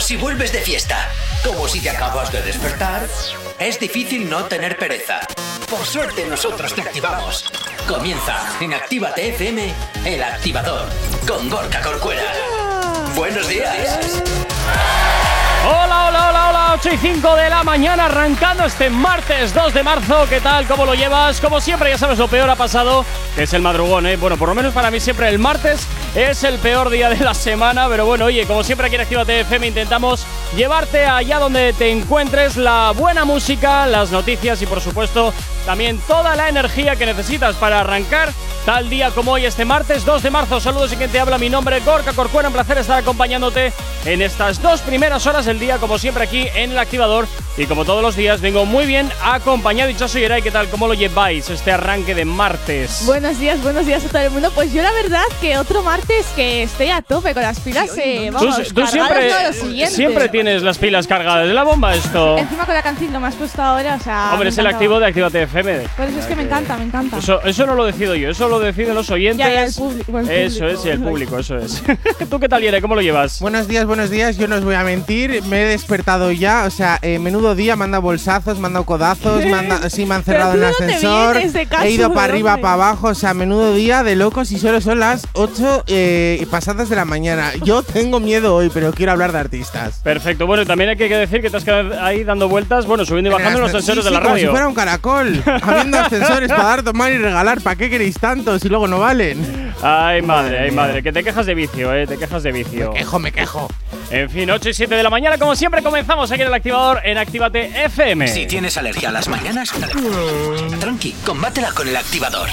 si vuelves de fiesta como si te acabas de despertar, es difícil no tener pereza. Por suerte nosotros te activamos. Comienza en Actívate FM, el activador, con Gorka Corcuera. Buenos días. Hola, 8 y 5 de la mañana, arrancando este martes 2 de marzo. ¿Qué tal? ¿Cómo lo llevas? Como siempre, ya sabes, lo peor ha pasado, es el madrugón, ¿eh? Bueno, por lo menos para mí siempre el martes es el peor día de la semana, pero bueno, oye, como siempre aquí en Actívate FM intentamos llevarte allá donde te encuentres la buena música, las noticias y por supuesto también toda la energía que necesitas para arrancar tal día como hoy, este martes 2 de marzo. Saludos y quien te habla, mi nombre es Gorka Corcuera, un placer estar acompañándote en estas dos primeras horas del día, como siempre aquí en el activador. Y como todos los días, vengo muy bien acompañado. Y yo soy Eray, ¿qué tal? ¿Cómo lo lleváis este arranque de martes? Buenos días, buenos días a todo el mundo. Pues yo la verdad que otro martes que estoy a tope con las pilas, eh, vamos, Tú, tú siempre, todo lo siguiente. siempre tienes las pilas cargadas de la bomba esto. Encima con la canción que me has puesto ahora, o sea. Hombre, es el activo de Actívate Eso es que me encanta, me encanta. Eso, eso no lo decido yo, eso lo deciden los oyentes. Ya, ya, el público, el eso público. es, y el público, eso es. ¿Tú qué tal, Yere? ¿Cómo lo llevas? Buenos días, buenos días. Yo no os voy a mentir. Me he despertado ya. O sea, eh, menudo día. Me han dado bolsazos, me han dado codazos. Me han da- sí, me han Pero cerrado dónde ascensor. he ido ¿de para arriba, para abajo. O sea, menudo día de locos y solo son las 8 eh, pasadas de la mañana. Yo tengo miedo hoy, pero quiero hablar de artistas. Perfecto, bueno, y también hay que decir que te has quedado ahí dando vueltas, bueno, subiendo y bajando en los Sí, ascensores sí, de la como radio. si fuera un caracol. Habiendo ascensores para dar, tomar y regalar. ¿Para qué queréis tanto si luego no valen? Ay, madre, ay, madre, que te quejas de vicio, eh, te quejas de vicio. Quejo, me quejo. En fin, 8 y 7 de la mañana, como siempre, comenzamos aquí en el activador en Actívate FM. Si tienes alergia a las mañanas, tranqui, combátela con el activador.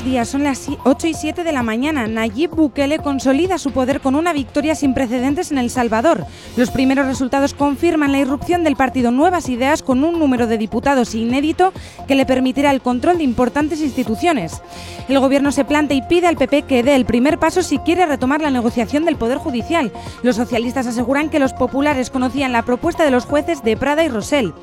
Buenos días, son las si- 8 y 7 de la mañana. Nayib Bukele consolida su poder con una victoria sin precedentes en El Salvador. Los primeros resultados confirman la irrupción del partido Nuevas Ideas con un número de diputados inédito que le permitirá el control de importantes instituciones. El gobierno se plantea y pide al PP que dé el primer paso si quiere retomar la negociación del Poder Judicial. Los socialistas aseguran que los populares conocían la propuesta de los jueces de Prada y Rosell.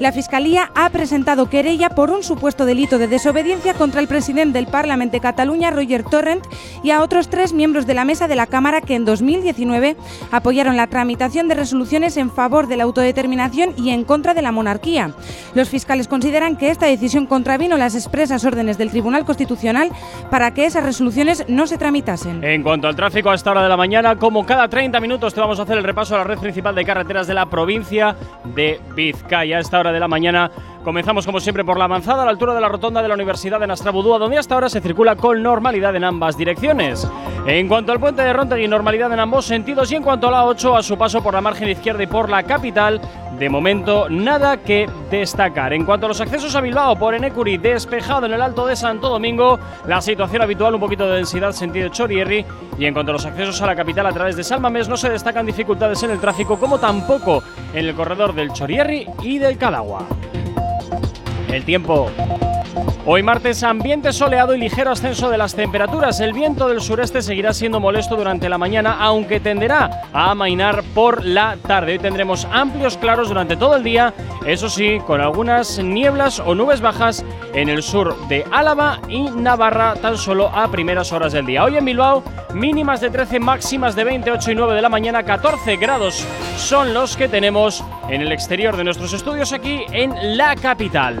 La Fiscalía ha presentado querella por un supuesto delito de desobediencia contra el presidente del Parlamento de Cataluña, Roger Torrent, y a otros tres miembros de la mesa de la Cámara que en 2019 apoyaron la tramitación de resoluciones en favor de la autodeterminación y en contra de la monarquía. Los fiscales consideran que esta decisión contravino las expresas órdenes del Tribunal Constitucional para que esas resoluciones no se tramitasen. En cuanto al tráfico a esta hora de la mañana, como cada 30 minutos te vamos a hacer el repaso a la red principal de carreteras de la provincia de Vizcaya. A esta hora de la mañana comenzamos como siempre por la avanzada a la altura de la rotonda de la Universidad de Nastrabudúa, donde hasta ahora se circula con normalidad en ambas direcciones. En cuanto al puente de Rontegui, normalidad en ambos sentidos y en cuanto a la 8, a su paso por la margen izquierda y por la capital, de momento nada que destacar. En cuanto a los accesos a Bilbao por Enecuri, despejado en el Alto de Santo Domingo, la situación habitual, un poquito de densidad sentido Chorierri. Y en cuanto a los accesos a la capital a través de Salmamés, no se destacan dificultades en el tráfico, como tampoco en el corredor del Chorierri y del Cadagua. El tiempo. Hoy martes, ambiente soleado y ligero ascenso de las temperaturas. El viento del sureste seguirá siendo molesto durante la mañana, aunque tenderá a amainar por la tarde. Hoy tendremos amplios claros durante todo el día, eso sí, con algunas nieblas o nubes bajas en el sur de Álava y Navarra tan solo a primeras horas del día. Hoy en Bilbao, mínimas de 13, máximas de 28 y 9 de la mañana, 14 grados son los que tenemos en el exterior de nuestros estudios aquí en la capital.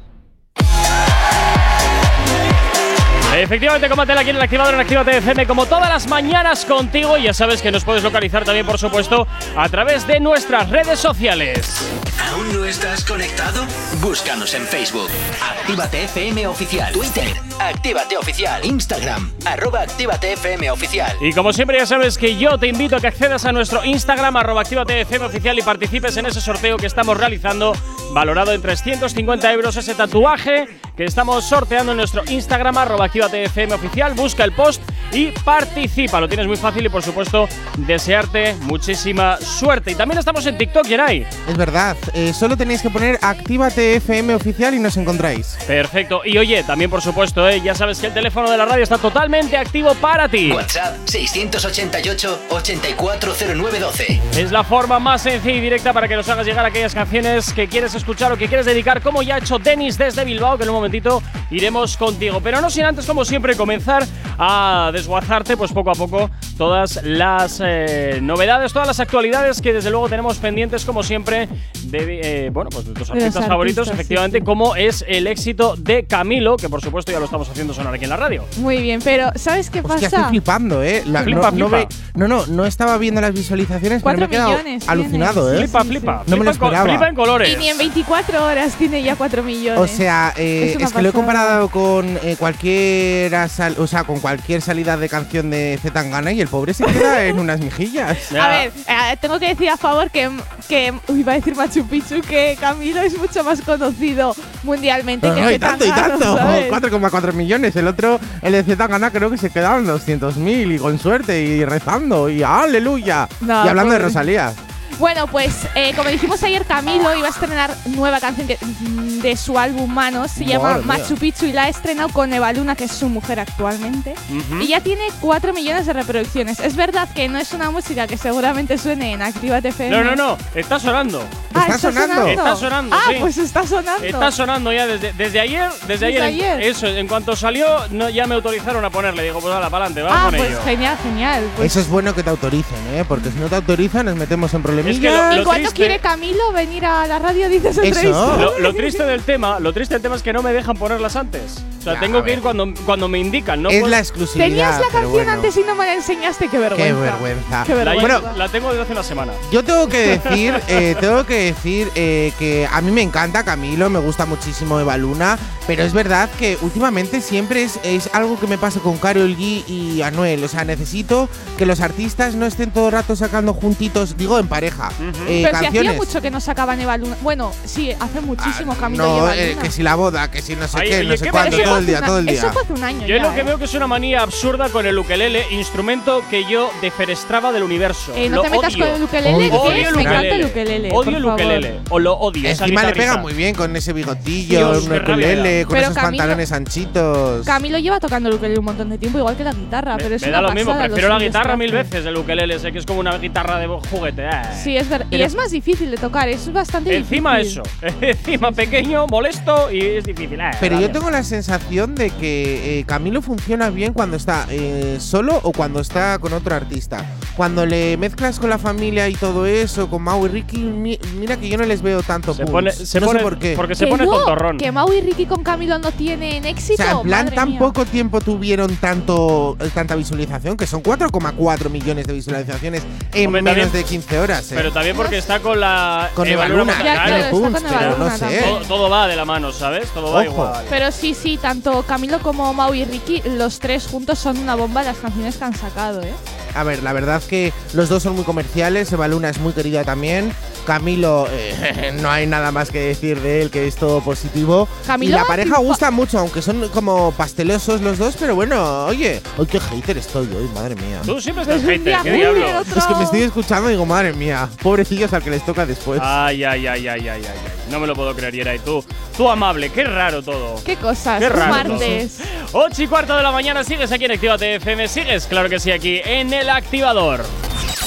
Efectivamente, combátela aquí en el activador en Actívate FM como todas las mañanas contigo. Y ya sabes que nos puedes localizar también, por supuesto, a través de nuestras redes sociales. ¿Aún no estás conectado? Búscanos en Facebook. Actívate FM Oficial. Twitter. Actívate Oficial. Instagram. Arroba Actívate FM Oficial. Y como siempre ya sabes que yo te invito a que accedas a nuestro Instagram, arroba Actívate FM Oficial y participes en ese sorteo que estamos realizando, valorado en 350 euros ese tatuaje que estamos sorteando en nuestro Instagram, arroba Actívate FM Oficial. Busca el post y participa. Lo tienes muy fácil y por supuesto desearte muchísima suerte. Y también estamos en TikTok, Yeray. Es verdad, eh, solo tenéis que poner Actívate FM oficial y nos encontráis. Perfecto. Y oye, también por supuesto, eh, ya sabes que el teléfono de la radio está totalmente activo para ti. WhatsApp 688-840912. Es la forma más sencilla y directa para que nos hagas llegar aquellas canciones que quieres escuchar o que quieres dedicar, como ya ha hecho Denis desde Bilbao, que en un momentito iremos contigo. Pero no sin antes, como siempre, comenzar a desguazarte, pues poco a poco, todas las eh, novedades, todas las actualidades que desde luego tenemos pendientes, como siempre, de, eh, bueno, pues de tus artistas favoritos, sí, efectivamente, sí. como es el éxito de Camilo, que por supuesto ya lo estamos haciendo sonar aquí en la radio. Muy bien, pero ¿sabes qué Hostia, estoy pasa? flipando, ¿eh? La- Flipa, no, no, flipa. no, no, no estaba viendo las visualizaciones, pero Cuatro me he quedado millones alucinado. ¿eh? Flipa, sí, flipa. No me lo Flipa en co- esperaba. Flipa en colores. Y ni en 24 horas tiene ya 4 millones. O sea, eh, Es que lo he comparado con eh, cualquier sal- o sea, con cualquier salida de canción de Z Tangana y el pobre se queda en unas mejillas. A ver, eh, tengo que decir a favor que, que iba a decir Machu Picchu que Camilo es mucho más conocido mundialmente que No, y tanto, y Zetangana, tanto. ¿sabes? 4,4 millones. El otro, el de Z Tangana, creo que se quedaron 200.000 y con suerte y rezando y aleluya. No, y hablando de pobre. Rosalía. Bueno, pues eh, como dijimos ayer, Camilo iba a estrenar nueva canción que- mm, de su álbum Manos. Se llama Madre. Machu Picchu y la ha estrenado con Eva Luna, que es su mujer actualmente. Y ya tiene 4 millones de reproducciones. Es verdad que no es una música que seguramente suene en Activa FM. No, no, no, está sonando. Ah, Está sonando. Está sonando, Ah, sí. pues está sonando. Está sonando ya desde, desde ayer. Desde, Desde ayer, ayer. Eso, en cuanto salió, no, ya me autorizaron a ponerle. Digo, pues hala, para adelante, vamos ah, con pues ello. genial, genial. Pues, Eso es bueno que te autoricen, ¿eh? Porque si no te autorizan, nos metemos en problemillas. Es que lo- ¿Y lo cuándo triste- quiere Camilo venir a la radio? Dices Eso. entrevista. Lo, lo triste del tema, lo triste del tema es que no me dejan ponerlas antes. O sea, Ya, tengo que ver. ir cuando, cuando me indican. No es puedo- la exclusividad. Tenías la pero canción bueno. antes y no me la enseñaste. Qué vergüenza. Qué vergüenza. Qué la, vergüenza. Bueno, la tengo desde hace una semana. Yo tengo que decir, eh, tengo que decir eh, que a mí me encanta Camilo, me gusta muchísimo Eva Luna, pero es verdad que últimamente siempre es, es algo que me pasa con Carol G y Anuel. O sea, necesito que los artistas no estén todo el rato sacando juntitos, digo en pareja, Eh, Pero si hacía mucho que no sacaban Eva Luna. Bueno, sí, hace muchísimo Ah, Camilo y no, Eva eh, que si la boda, que si no sé Ay, qué, oye, no sé ¿qué cuándo, todo el día, todo el día. Eso fue hace un año Yo ya, lo que ¿eh? veo que es una manía absurda con el ukelele, instrumento que yo defenestraba del universo. Eh, no lo te metas odio. con el ukelele, Odio que Odio me el encanta ukelele. el ukelele. Odio el ukelele. O lo odio. Encima le pega muy bien con ese bigotillo, un ukelele, con esos pantalones anchitos. Camilo lleva tocando el ukelele un montón de tiempo, igual que la guitarra, Me, pero es me da lo mismo, prefiero la guitarra mil veces del ukelele, sé que es como una guitarra de juguete. eh. Sí, es verdad. Y es más difícil de tocar, es bastante Encima difícil. eso, encima pequeño, molesto y es difícil. eh, Pero yo tengo la sensación de que eh, Camilo funciona bien cuando está eh, solo o cuando está con otro artista. Cuando le mezclas con la familia y todo eso, con Mau y Ricky, mi- mira que yo no les veo tanto se pone, se no pone sé por qué. porque se pone no, tontorrón. Que Mau y Ricky con Camilo no tienen O éxito. sea, en plan, madre tan mía. poco tiempo tuvieron tanto eh, tanta visualización, que son 4,4 millones de visualizaciones en Hombre, menos también- de 15 horas. Pero también porque está con la con Eva Luna, Claro, claro, tiene está punch, con Eva pero no Luna sé. también. todo, todo va de la mano, ¿sabes? Todo va Ojo. igual. Pero sí, sí, tanto Camilo como Mau y Ricky, los tres juntos son una bomba las canciones que han sacado, ¿eh? A ver, la verdad que los dos son muy comerciales. Eva Luna es muy querida también. Camilo, eh, no hay nada más que decir de él, que es todo positivo. Camilo y la pareja gusta mucho, aunque son como pastelosos los dos, pero bueno, oye, ¡ay, qué hater estoy hoy, madre mía! Tú siempre estás Es un hater, ¿qué diablo? Es que me estoy escuchando y digo, madre mía, pobrecillos al que les toca después. Ay, ay, ay, ay, ay, ay, ay. No me lo puedo creer, Yeray. Tú, tú amable, qué raro todo. Qué cosas, Qué raro martes. 8 y cuarto de la mañana, sigues aquí en Actívate FM, sigues, claro que sí, aquí en el activador.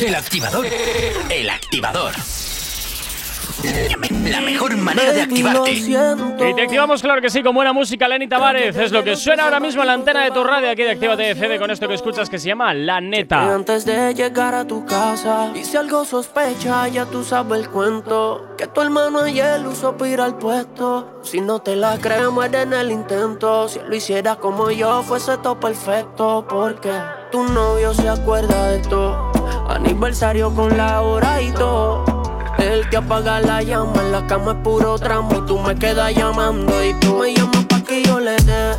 El activador. El activador. La mejor manera de activarte. Y te activamos, claro que sí, con buena música, Lenny Tavares. Es lo que suena ahora mismo en la antena de tu radio aquí de Actívate FM con esto que escuchas que se llama La Y Neta. antes de llegar a tu casa, y si algo sospecha, ya tú sabes el cuento. Que tu hermano ayer usó pira al puesto. Si no te la crees, muere en el intento. Si lo hiciera como yo, fuese todo perfecto. Porque tu novio se acuerda de todo. Aniversario con la hora y todo. El que apaga la llama en la cama es puro tramo. Y tú me quedas llamando y tú me llamas pa' que yo le dé.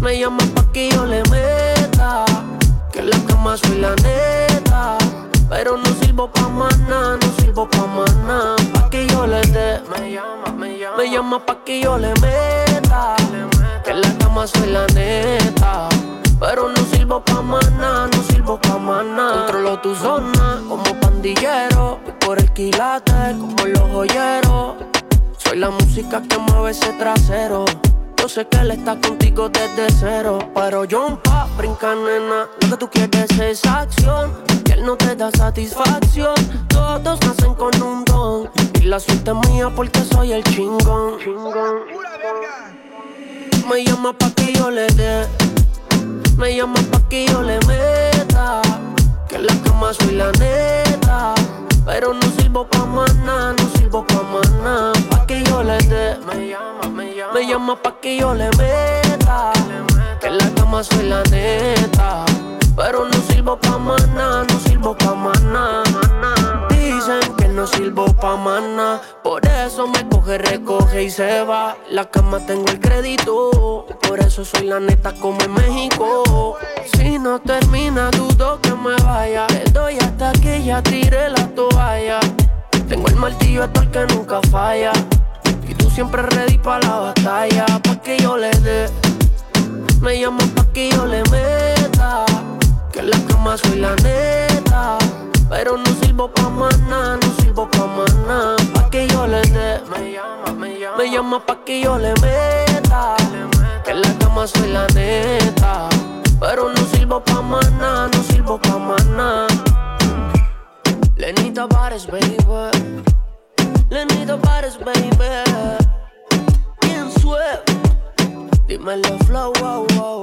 Me llama pa' que yo le meta. Que en la cama soy la neta. Pero no sirvo pa' más nada, no sirvo pa' más nada. Pa' que yo le dé. Me llama, me llama. Me llama pa' que yo le meta. Que en la cama soy la neta. Pero no sirvo pa' maná, no sirvo pa' maná. Controlo tu zona como pandillero. Y por el quilate como los joyeros. Soy la música que mueve ese trasero. Yo sé que él está contigo desde cero. Pero yo pa' brinca, nena. Lo que tú quieres es acción. Y él no te da satisfacción. Todos nacen con un don. Y la suerte es mía porque soy el chingón. chingón. Me llama pa' que yo le dé. Me llama pa' que yo le meta. Que en la cama soy la neta. Pero no sirvo pa' maná, no sirvo pa' maná. Pa' que yo le dé. Me llama, me llama. Me llama pa' que yo le meta. Que en la cama soy la neta. Pero no sirvo pa' maná, no sirvo pa' maná. Que no sirvo pa' maná. Por eso me coge, recoge y se va. La cama tengo el crédito. Por eso soy la neta como en México. Si no termina, dudo que me vaya. Le doy hasta que ya tire la toalla. Tengo el martillo hasta el que nunca falla. Y tú siempre ready para la batalla. Pa' que yo le dé. Me llama pa' que yo le meta. Que en la cama soy la neta. Pero no sirvo pa' maná, no sirvo pa' maná. Pa' que yo le dé. Me llama, me llama. Me llama pa' que yo le meta. Que en la cama soy la neta. Pero no sirvo pa' maná, no sirvo pa' maná. Lenita Bares, baby. Lenita Bares, baby. Bien suave. Dímelo, flow, wow, wow.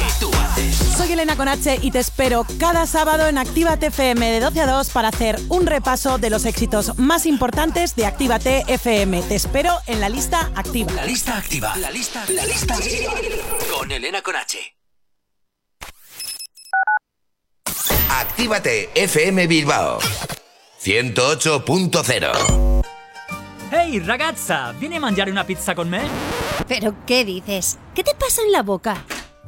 tú haces. Soy Elena Conache y te espero cada sábado en Actívate FM de 12 a 2 para hacer un repaso de los éxitos más importantes de Actívate FM. Te espero en la lista activa. La lista activa. La lista, la lista activa. Con Elena Conache. Actívate FM Bilbao 108.0 Ehi ragazza, vieni a mangiare una pizza con me? ¿Pero qué dices? ¿Qué te pasa en la boca?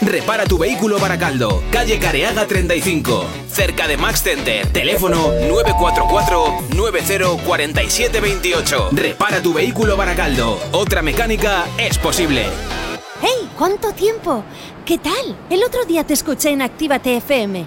Repara tu vehículo Baracaldo, calle Careaga 35, cerca de Max Center. Teléfono 944-904728. Repara tu vehículo Baracaldo. Otra mecánica es posible. ¡Hey! ¿Cuánto tiempo? ¿Qué tal? El otro día te escuché en Actívate FM.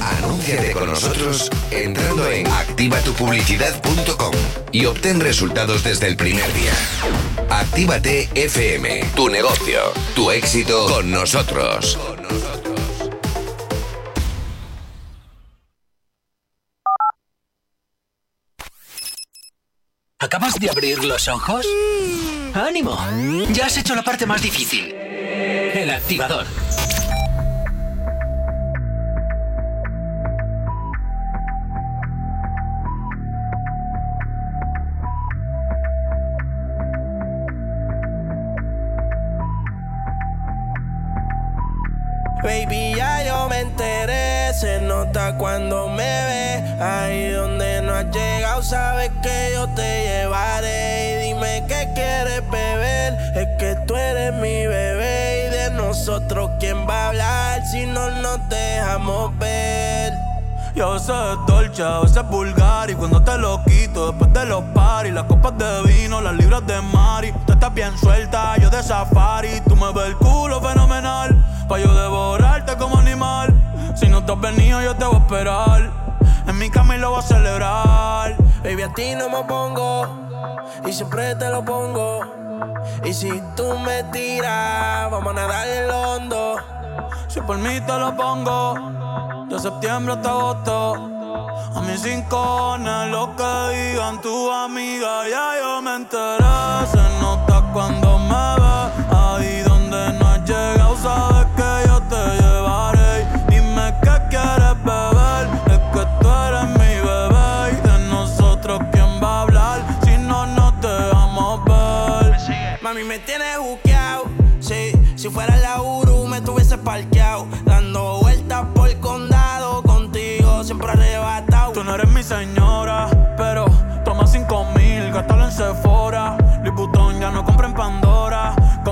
Anúnciate con nosotros entrando en activatupublicidad.com y obtén resultados desde el primer día. Actívate FM, tu negocio, tu éxito con nosotros. ¿Acabas de abrir los ojos? ¡Ánimo! Ya has hecho la parte más difícil. El activador. Baby, ya yo me enteré, se nota cuando me ve. Ahí donde no has llegado, sabes que yo te llevaré. Y dime qué quieres beber, es que tú eres mi bebé. Y de nosotros, ¿quién va a hablar si no nos dejamos ver? Y a veces es dolce, a veces es vulgar Y cuando te lo quito después de los paris Las copas de vino, las libras de mari Tú estás bien suelta, yo de safari Tú me ves el culo fenomenal Pa' yo devorarte como animal. Si no te has venido yo te voy a esperar. En mi cama y lo voy a celebrar. Baby, a ti no me pongo Y siempre te lo pongo. Y si tú me tiras Vamos a nadar en lo hondo. Si por mí te lo pongo de septiembre hasta agosto. A mis cinco lo que digan tu amiga, ya yo me enteré. Se nota cuando me ve,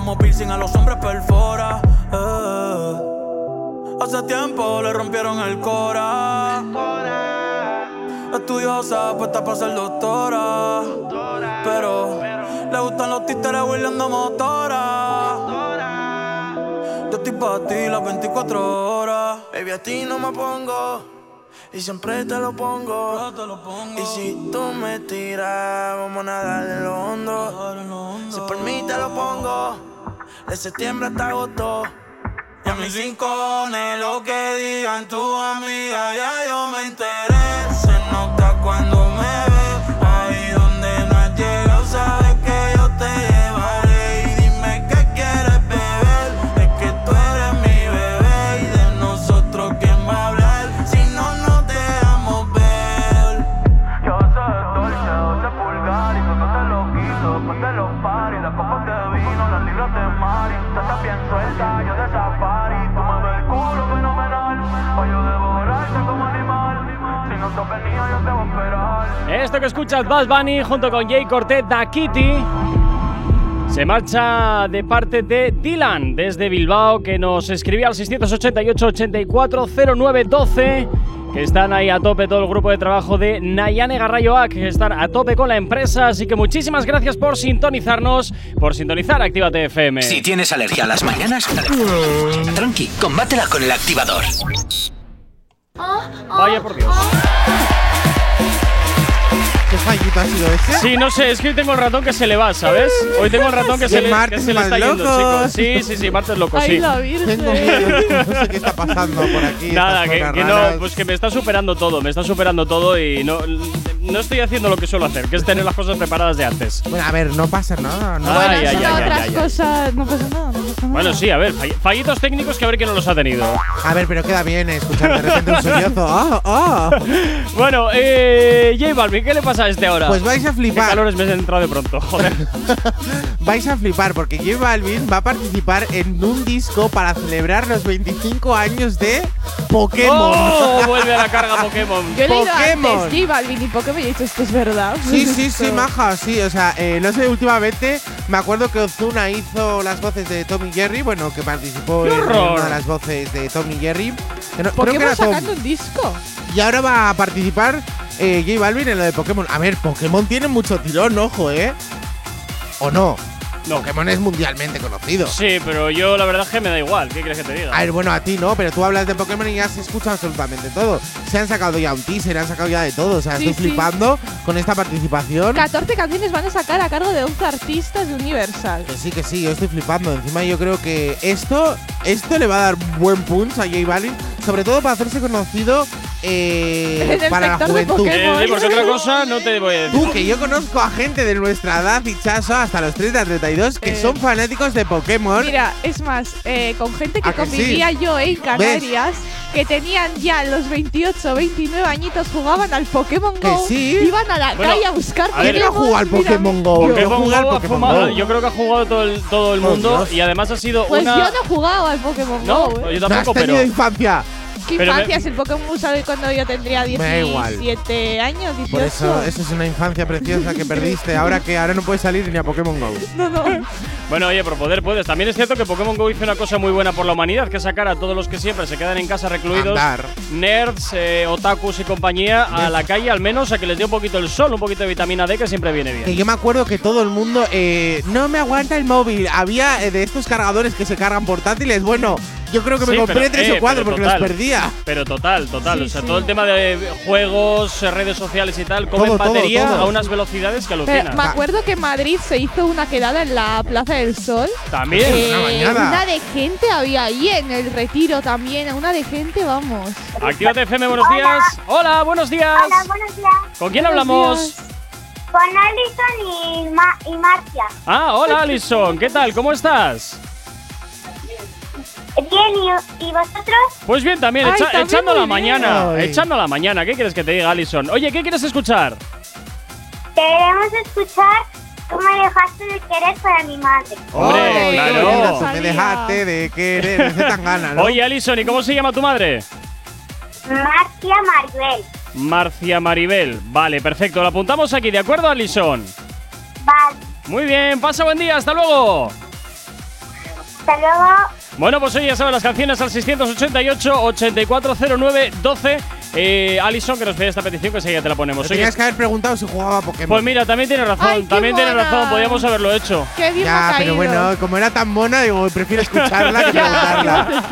Como piercing a los hombres perfora. eh. Hace tiempo le rompieron el cora. Estudiosa, puesta para ser doctora. Pero le gustan los títeres huirleando motora. Yo estoy para ti las 24 horas. Baby, a ti no me pongo. Y siempre te lo pongo. Y si tú me tiras, vamos a nadar en lo hondo. Si por mí te lo pongo. De septiembre hasta agosto. Y a mis rincones, lo que digan tu amiga, ya yo me enteré. Escuchas, Bad Bunny junto con Jay Cortez, Da Kitty. Se marcha de parte de Dylan desde Bilbao, que nos escribía al 688-840912. Que están ahí a tope todo el grupo de trabajo de Nayane Garrayoak, que están a tope con la empresa. Así que muchísimas gracias por sintonizarnos, por sintonizar Actívate FM. Si tienes alergia a las mañanas, tranqui, combátela con el activador. Vaya por Dios. ¿Qué fallito ha sido ese? Sí, no sé, es que hoy tengo el ratón que se le va, ¿sabes? Hoy tengo el ratón que se le, que se le está yendo, chicos. Sí, sí, sí, martes loco, Ay, sí. la Virgen. Tengo miedo, no sé qué está pasando por aquí. Nada, que, no, pues que me está superando todo, me está superando todo y no, no estoy haciendo lo que suelo hacer, que es tener las cosas preparadas de antes. Bueno, a ver, no pasa nada. No. Ay, Bueno, ay, ay, ay, otras ay, ay. cosas. No pasa nada, no pasa nada. Bueno, sí, a ver, fall- fallitos técnicos que a ver quién no los ha tenido. A ver, pero queda bien escuchar de repente un sollozo. ¡Ah, ah! Bueno, eh, J Balvin, ¿qué le pasa a este ahora? Pues vais a Qué flipar. calores me he entrado de pronto, joder. Vais a flipar porque J Balvin va a participar en un disco para celebrar los 25 años de Pokémon. ¡Oh! Vuelve a la carga Pokémon. Yo he leído Pokémon. antes J Balvin y Pokémon y he dicho, esto es verdad. Sí, sí, sí, Esto- maja, sí. O sea, eh, no sé, últimamente me acuerdo que Ozuna hizo las voces de Tom y Jerry, bueno, que participó ¡Qué en una de las voces de Tom y Jerry. Que no- creo que Pokémon era Tom. sacando un disco. Y ahora va a participar eh, J Balvin en lo de Pokémon. A ver, Pokémon tiene mucho tirón, ojo, ¿eh? ¿O no? No. Pokémon es mundialmente conocido. Sí, pero yo la verdad es que me da igual. ¿Qué quieres que te diga? A ver, bueno, a ti no, pero tú hablas de Pokémon y ya se escucha absolutamente todo. Se han sacado ya un teaser, han sacado ya de todo. O sea, Sí, estoy sí. flipando con esta participación. 14 canciones van a sacar a cargo de 11 artistas de Universal. Que sí, que sí, yo estoy flipando. Encima yo creo que esto, esto le va a dar buen punch a J Balvin, sobre todo para hacerse conocido eh, para la juventud. Eh, sí, porque otra cosa no te voy a decir. Tú, que yo conozco a gente de nuestra edad, Chaso, hasta los 30, 32, que Eh, son fanáticos de Pokémon. Mira, es más, eh, con gente que ¿A que sí? convivía yo en Canarias, que tenían ya los 28, 29 añitos, jugaban al Pokémon Go, sí. iban a la Bueno, calle a buscar a ver, ¿Quién no juega al Pokémon? Go? Yo ha Pokémon fumado- Go. yo creo que ha jugado todo el, todo el Oh, mundo Dios. y además ha sido Pues una. yo no he jugado al Pokémon No, Go. ¿eh? yo No has tampoco, tenido pero. infancia. ¿Qué pero me- infancia? Si el Pokémon Go salió cuando yo tendría Me da igual. 17 años, 18. Por eso, eso es una infancia preciosa que perdiste. Ahora que ahora no puedes salir ni a Pokémon Go. No, no. Bueno, oye, por poder puedes. También es cierto que Pokémon Go hizo una cosa muy buena por la humanidad, que es sacar a todos los que siempre se quedan en casa recluidos, Andar. nerds, eh, otakus y compañía, a la calle al menos a que les dé un poquito el sol, un poquito de vitamina D, que siempre viene Que bien. yo me acuerdo que todo el mundo eh, no me aguanta el móvil. Había eh, de estos cargadores que se cargan portátiles. Bueno, yo creo que me Sí, compré pero, tres eh, o cuatro pero porque total. los perdía. Pero total, total. Sí, o sea, sí. todo el tema de juegos, eh, redes sociales y tal, comen Todo, batería todo. a unas velocidades que Pero alucinan. me acuerdo que en Madrid se hizo una quedada en la Plaza del Sol. También. Eh, una una de gente había ahí en el retiro también. Una de gente, vamos. Actívate FM, buenos días. Hola, buenos días. Hola, buenos días. ¿Con quién Buenos hablamos? días. Con Alison y, Ma y Marcia. Ah, hola Alison, ¿qué tal? ¿Cómo estás? Bien, ¿y, y vosotros? Pues bien, también, Ay, echa- también echando la bien. mañana, Ay. echando la mañana. ¿Qué quieres que te diga, Alison? Oye, ¿qué quieres escuchar? Queremos escuchar Tú me dejaste de querer para mi madre. Hombre, Ay, claro. Me dejaste de querer. Me hace tan gana, ¿no? Oye, Alison, ¿y cómo se llama tu madre? Marcia Maribel. Marcia Maribel. Vale, perfecto. Lo apuntamos aquí, ¿de acuerdo, Alison? Vale. Muy bien, pasa buen día, hasta luego. Hasta luego. Bueno, pues oye, ya sabes las canciones al 688-8409-12. Eh, Alison, que nos pide esta petición, que enseguida te la ponemos. Oye, tenías que haber preguntado si jugaba a Pokémon. pues mira, también tiene razón, Ay, también tiene mona. razón, podíamos haberlo hecho. Qué bien ya, pero caído. bueno, como era tan mona, digo, prefiero escucharla que preguntarla.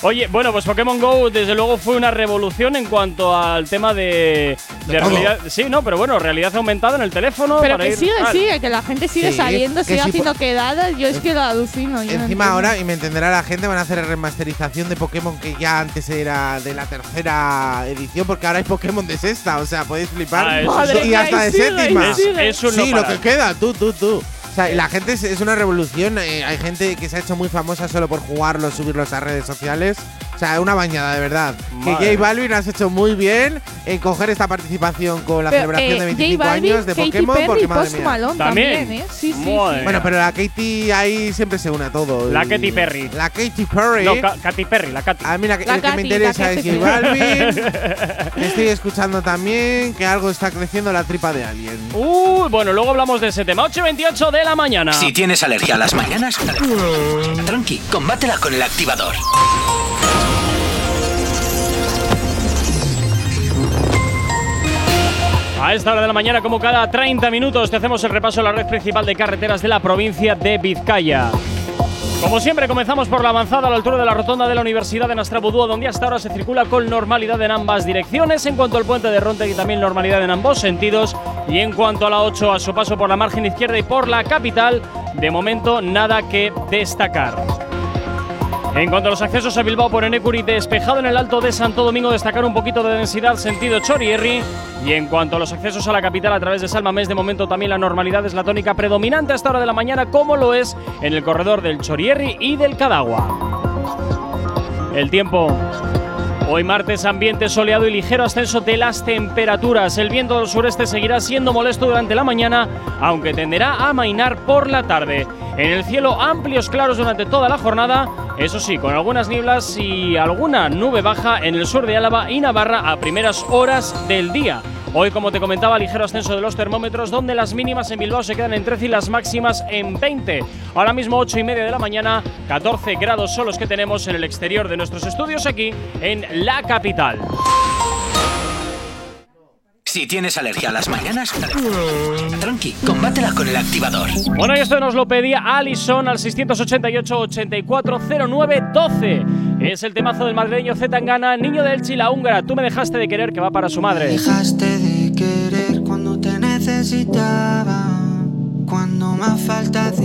Oye, bueno, pues Pokémon Go desde luego fue una revolución en cuanto al tema de, de De todo. realidad. Sí, no, pero bueno, realidad aumentada en el teléfono. Pero para que ir- sigue, tal. sigue, que la gente sigue Sí, saliendo, sigue si haciendo quedadas. Yo es que lo alucino. no Encima entiendo. ahora, y me entenderá la gente, van a hacer remasterización de Pokémon que ya antes era de la tercera edición, porque ahora hay Pokémon de sexta, o sea, podéis flipar. Ah, eso Madre y hasta de sigue, y séptima. Es un Sí, no lo que queda, tú, tú, tú. O sea, la gente es, es una revolución. eh, hay gente que se ha hecho muy famosa solo por jugarlos, subirlos a redes sociales. O sea, una bañada, de verdad. Madre. Que J Balvin has hecho muy bien en coger esta participación con la Pero, celebración eh, de J 25 Balvin, años de Katy Pokémon. Perry porque y madre Post mía. Malone También. también, ¿eh? Sí, sí, Madre. sí. Bueno, pero la Katy ahí siempre se une a todo. La Katy Perry. La Katy Perry. No, Ka- Katy Perry, la Katy. A mí la, el que Katy, me interesa es J. Balvin. Estoy escuchando también que algo está creciendo la tripa de alguien. Uh, bueno, luego hablamos de ese tema. 8.28 de la mañana. Si tienes alergia a las mañanas, tranqui, combátela con el activador. A esta hora de la mañana, como cada 30 minutos, te hacemos el repaso a la red principal de carreteras de la provincia de Vizcaya. Como siempre, comenzamos por la avanzada a la altura de la rotonda de la Universidad de Nastrabudúa, donde hasta ahora se circula con normalidad en ambas direcciones. En cuanto al puente de Rontegui, también normalidad en ambos sentidos. Y en cuanto a la 8, a su paso por la margen izquierda y por la capital, de momento nada que destacar. En cuanto a los accesos a Bilbao por Enecuri, despejado en el Alto de Santo Domingo, destacar un poquito de densidad sentido Chorierri. Y en cuanto a los accesos a la capital a través de Salmamés, de momento también la normalidad es la tónica predominante a esta hora de la mañana, como lo es en el corredor del Chorierri y del Cadagua. El tiempo. Hoy martes ambiente soleado y ligero ascenso de las temperaturas. El viento del sureste seguirá siendo molesto durante la mañana, aunque tenderá a amainar por la tarde. En el cielo amplios claros durante toda la jornada, eso sí, con algunas nieblas y alguna nube baja en el sur de Álava y Navarra a primeras horas del día. Hoy, como te comentaba, ligero ascenso de los termómetros, donde las mínimas en Bilbao se quedan en 13 y las máximas en 20. Ahora mismo 8 y media de la mañana, 14 grados son los que tenemos en el exterior de nuestros estudios aquí en la capital. Si tienes alergia a las mañanas, tranqui, combátela con el activador. Bueno, y esto nos lo pedía Alison al 688 840912. Es el temazo del madrileño Z Tangana, niño del Chila húngara. Tú me dejaste de querer, que va para su madre. Dejaste de querer cuando te necesitaba, cuando más falta de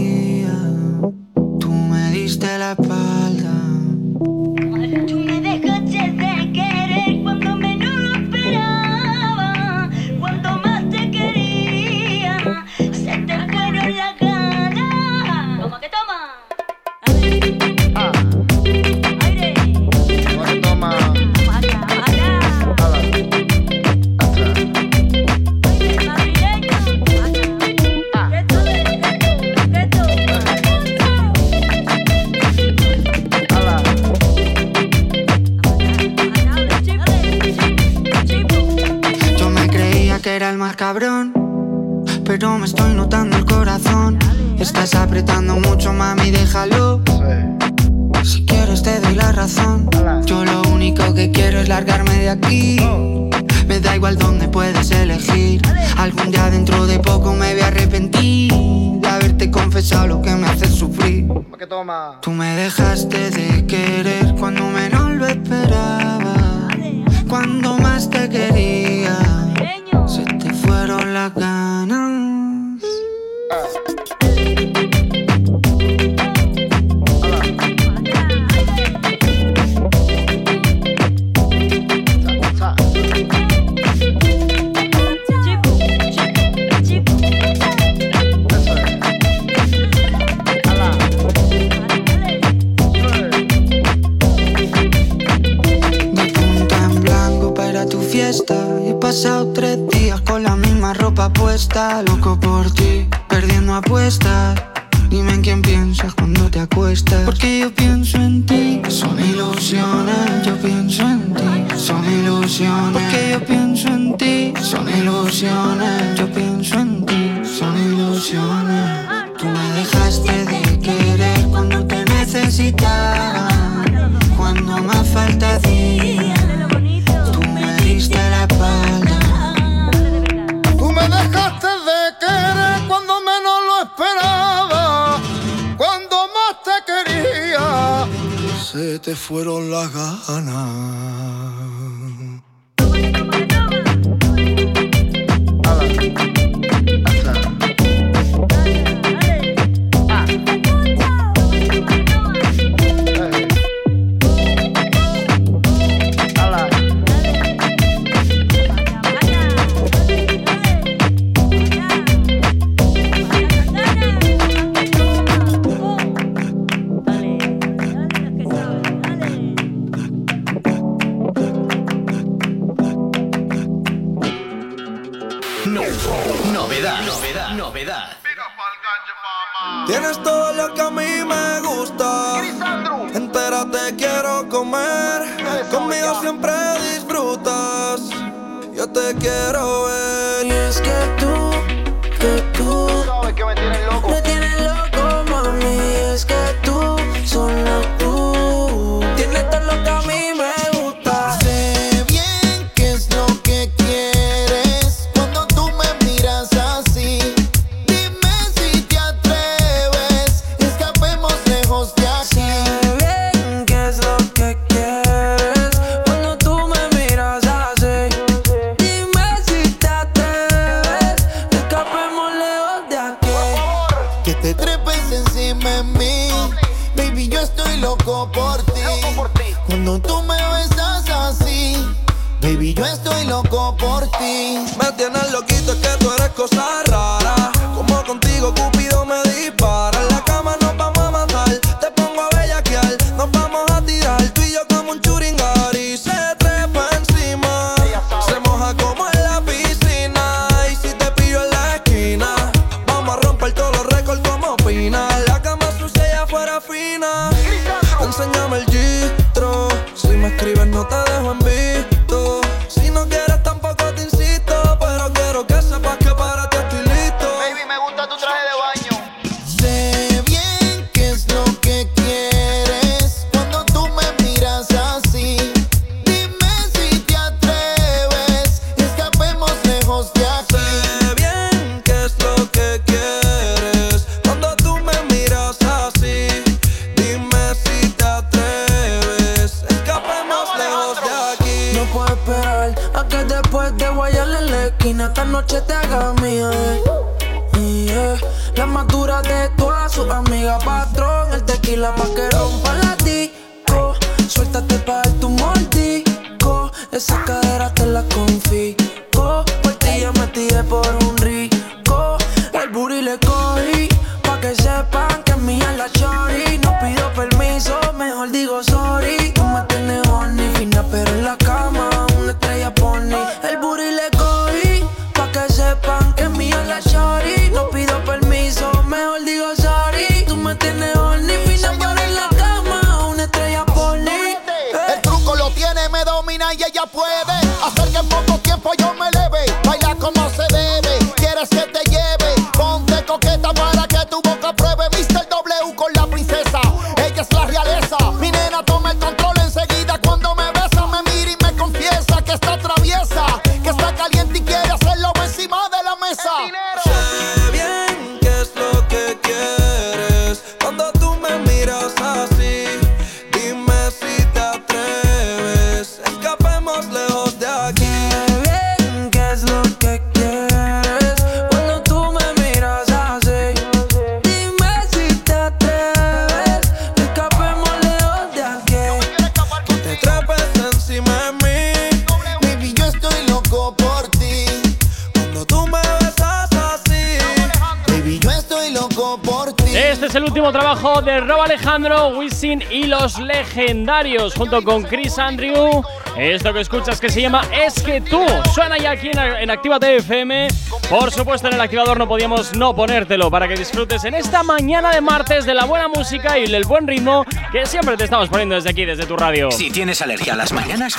junto con Chris Andrew. Esto que escuchas que se llama Es que tú. Suena ya aquí en, en Actívate FM. Por supuesto, en el activador no podíamos no ponértelo para que disfrutes en esta mañana de martes de la buena música y del buen ritmo que siempre te estamos poniendo desde aquí, desde tu radio. Si tienes alergia a las mañanas,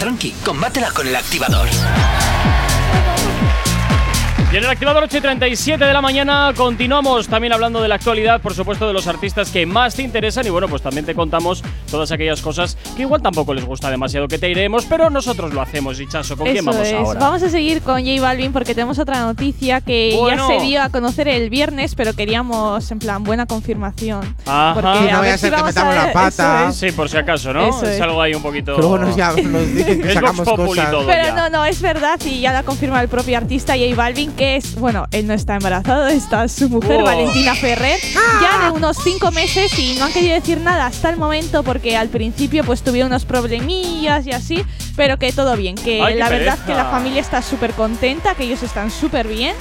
tranqui, combátela con el activador. Y en el activador 8 y 37 de la mañana continuamos también hablando de la actualidad, por supuesto, de los artistas que más te interesan. Y bueno, pues también te contamos todas aquellas cosas que igual tampoco les gusta demasiado que te iremos, pero nosotros lo hacemos. Y Chaso, ¿con quién Eso vamos es. ahora? Vamos a seguir con J Balvin porque tenemos otra noticia que Bueno. ya se dio a conocer el viernes, pero queríamos, en plan, buena confirmación. Ajá. Porque no a ver a ser si que metamos la pata. es. Sí, por si acaso, ¿no? Eso es es. algo ahí un poquito. Luego nos, ya, nos dicen que Es sacamos cosas. todo Pero ya. no, no, es verdad y ya lo ha confirmado el propio artista J Balvin que es, bueno, él no está embarazado, está su mujer Oh. Valentina Ferrer, ya de unos cinco meses y no han querido decir nada hasta el momento porque al principio pues tuvieron unos problemillas y así, pero que todo bien, que Ay, la verdad pereza. que la familia está súper contenta, que ellos están súper bien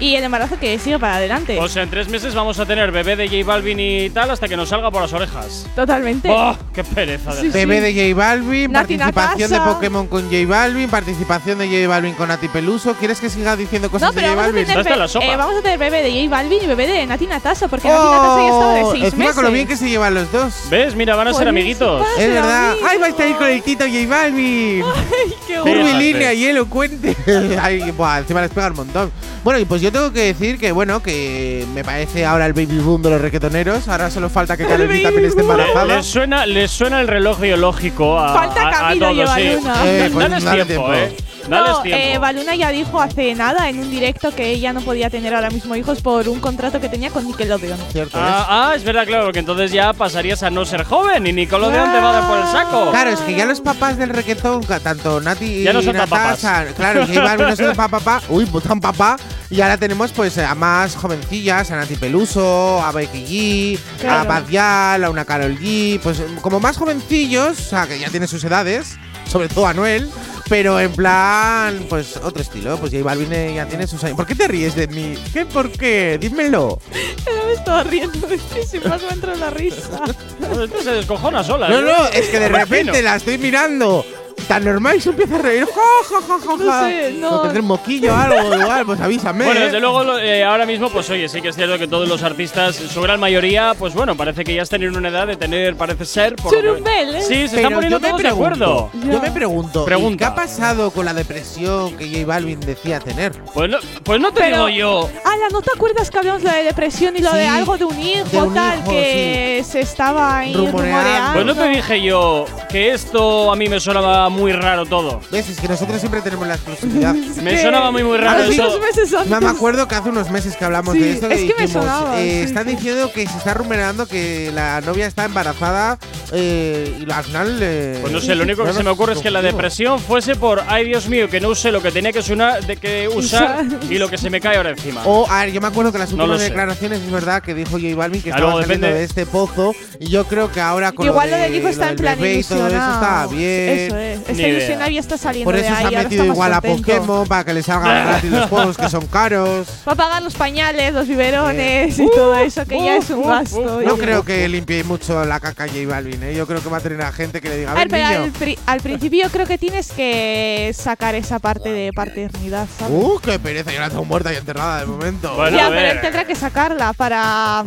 y el embarazo que sigue para adelante. O sea, en tres meses vamos a tener bebé de J Balvin y tal hasta que nos salga por las orejas. Totalmente. ¡Qué pereza! de Sí, Bebé de J Balvin, Nati participación de. Pokémon con J Balvin, participación de J Balvin con Nati Peluso. ¿Quieres que siga diciendo cosas No, pero de J vamos a, Balvin? tener sopa. eh, vamos a tener bebé de J Balvin y bebé de Nati Natasha, porque Nati Natasha ya estaba de Oh, seis encima meses. con lo bien que se llevan los dos. ¿Ves? Mira, van a ser amiguitos. Es verdad. amigos. ¡Ay, va a estar con el Tito J Balvin! Qué Sí, Curvilínea fíjate. y elocuente. Ay, buah, encima les pega un montón. Bueno, y pues yo tengo que decir que, bueno, que me parece ahora el baby boom de los reggaetoneros. Ahora solo falta que Karol G también esté embarazada. Les suena, les suena el reloj biológico a, Falta a- a Camilo todos, sí. Eh, pues Dales dale tiempo, tiempo. eh. No, eh, Baluna ya dijo hace nada en un directo que ella no podía tener ahora mismo hijos por un contrato que tenía con Nickelodeon. Cierto es. Ah, ah, es verdad, claro, porque entonces ya pasarías a no ser joven y Nickelodeon te va a dar por el saco. Claro, es que ya los papás del reggaetón, ca- tanto Nati Ya no y son tan Natasha, claro, Balvin no son tan papá, uy, pues tan papá, y ahora tenemos pues a más jovencillas, a Nati Peluso, a Becky G, a Claro. Bad Yal, a una Carol G, pues como más jovencillos, o sea, que ya tienen sus edades, sobre todo a Noel, pero en plan, pues otro estilo, pues J Balvin eh, ya tiene sus años. ¿Por qué te ríes de mí? ¿Qué? ¿Por qué? Dímelo. No me estaba riendo, sin más me entra la risa. Esto se descojona sola. No, ¿eh? no, es que de repente la estoy mirando tan normal y se empieza a reír. Ja, ja, ja, ja, No sé, no. O tendré un moquillo o algo, igual, pues avísame. Bueno, ¿eh? desde luego, eh, ahora mismo, pues oye, sí que es cierto que todos los artistas, su gran mayoría, pues bueno, parece que ya están en una edad de tener, parece ser. Por ¿eh? Sí, se Pero están poniendo todos de pregunto, acuerdo. Yo me pregunto, ¿y Pregunta. ¿qué ha pasado con la depresión que J Balvin decía tener? Pues no, pues no te Pero- digo yo. Ala, ¿no te acuerdas que hablamos lo de depresión y lo Sí, de algo de un hijo de un tal hijo, que se estaba ahí Rumoreando. rumoreando? Pues no te dije yo que esto a mí me sonaba muy raro todo. ¿Ves? Es que nosotros siempre tenemos la exclusividad. Me sonaba muy muy raro eso. Dos meses antes. No me acuerdo que hace unos meses que hablamos Sí, de esto es que me dijimos, sonaba, eh, sí, están sí. diciendo que se está rumoreando que la novia está embarazada eh, y al final. eh, Pues no sé, lo único que no se me nos ocurre es que la depresión fuese por, ay Dios mío, que no usé lo que tenía que, sonar, de que usar Usar. y lo que se me cae ahora encima. O, a ver, yo me acuerdo que las No lo últimas sé. declaraciones es verdad que dijo J Balvin que Ah, estaba saliendo depende- de este pozo y yo creo que ahora con Igual lo, lo de, del hijo está lo en plan bebé y todo eso está bien. Eso es. Idea. ilusionado y está saliendo Por de eso ahí. se ha ahora metido igual a. Pokémon para que le salgan gratis los juegos que son caros. Va a pagar los pañales, los biberones y todo eso, que ya es un gasto. No Y- creo que limpie mucho la caca J Balvin, ¿eh? Yo creo que va a tener a gente que le diga, A ver, pero niño. al, pri- al principio yo creo que tienes que sacar esa parte de paternidad, ¿sabes? Uh, qué pereza, yo la tengo muerta y enterrada de momento. Bueno, ya, pero él tendrá que sacarla para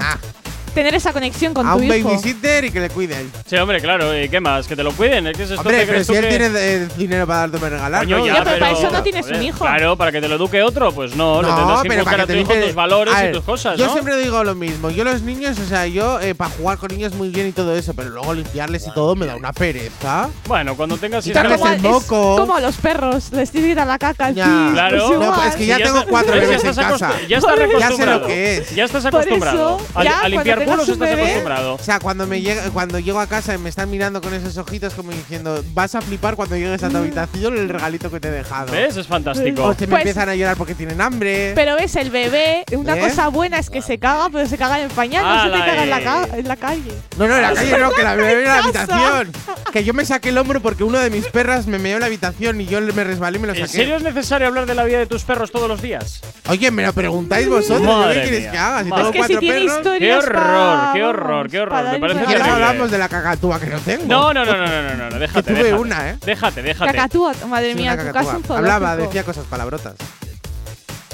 tener esa conexión con a tu un hijo. babysitter y que le cuiden. Sí, hombre, claro, ¿y qué más? Que te lo cuiden. ¿Qué es esto Hombre, que pero crees si tú él que- tiene eh, dinero para darte regalar, Coño, ¿no? ya, Ya, pero para eso no tienes un hijo. Claro, para que te lo eduque otro, pues no, le No, tendrás que pero inculcar para a que tu hijo tus valores A y ver, tus cosas, Yo ¿no? siempre digo lo mismo. Yo los niños, o sea, yo eh, para jugar con niños muy bien y todo eso, pero luego limpiarles y todo me da una pereza. Bueno, cuando tengas Quitarles hijos- el moco. Es como los perros, les tienes que dar la caca al Ya. pis, Claro. pues No, igual. es que ya tengo está- cuatro bebés en estás casa. Ya estás. Ya sé acostumbrado. lo que es. Ya estás Por acostumbrado. eso, a, ya, a cuando limpiar un estás bebé- acostumbrado. O sea, cuando me llega, cuando llego a casa y me están mirando con esos ojitos como diciendo, vas a flipar cuando llegues a tu habitación el regalito que te he dejado. ¿Ves? Es fantástico. O me Pues- empiezan a llorar porque tienen hambre. Pero ves, el bebé, una ¿Eh? cosa buena es que se caga, pero se caga en el pañal, no se te caga en la, ca- en la calle. No, no, en la calle no, que la bebé en la En habitación. Que yo me saqué el hombro porque uno de mis perras me meó en la habitación y yo me resbalé y me lo ¿En saqué. serio es necesario hablar de la vida de tus perros todos los días? Oye, me lo preguntáis vosotros. ¿yo Madre ¿Qué quieres que haga? Si tengo Es que cuatro si tiene perros. ¡Qué Historias horror! pa- ¡Qué horror! ¡Qué horror! Me parece Y ahora hablamos de la cacatúa que no tengo. No, no, no, no, no, no, no, déjate. tuve déjate. una, ¿eh? Déjate, déjate. Cacatúa, madre Sí, mía, una tu cacatúa. casa un. Hablaba, decía cosas palabrotas.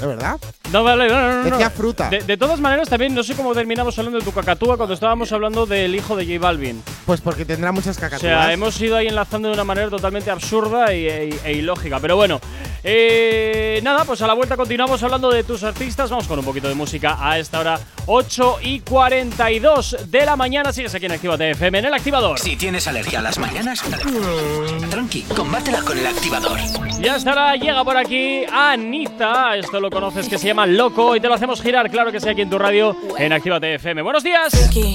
¿Es verdad? No, vale, no, no, no. Decía no. fruta. De, de todas maneras, también no sé cómo terminamos hablando de tu cacatúa cuando estábamos hablando del hijo de J Balvin. Pues porque tendrá muchas O cacatúas. sea, hemos ido ahí enlazando de una manera totalmente absurda y- e, e ilógica. Pero bueno, eh, nada, pues a la vuelta continuamos hablando de tus artistas. Vamos con un poquito de música a esta hora, 8 y 42 de la mañana. Sigues aquí en Actívate FM, en el activador. Si tienes alergia a las mañanas, tranqui, combátela con el activador. Y hasta ahora llega por aquí Anita. Esto lo conoces que se llama Loco y te lo hacemos girar, claro que sí, aquí en tu radio en Actívate FM. Buenos días. Que,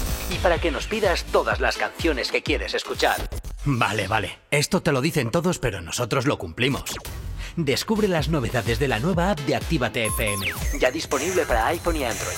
Para que nos pidas todas las canciones que quieres escuchar. Vale, vale. Esto te lo dicen todos, pero nosotros lo cumplimos. Descubre las novedades de la nueva app de Actívate FM. Ya disponible para iPhone y Android.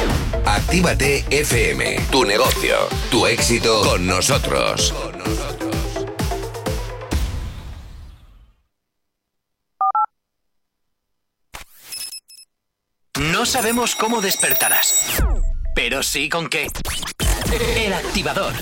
Actívate FM, tu negocio, tu éxito con nosotros. No sabemos cómo despertarás, pero sí con qué. El activador.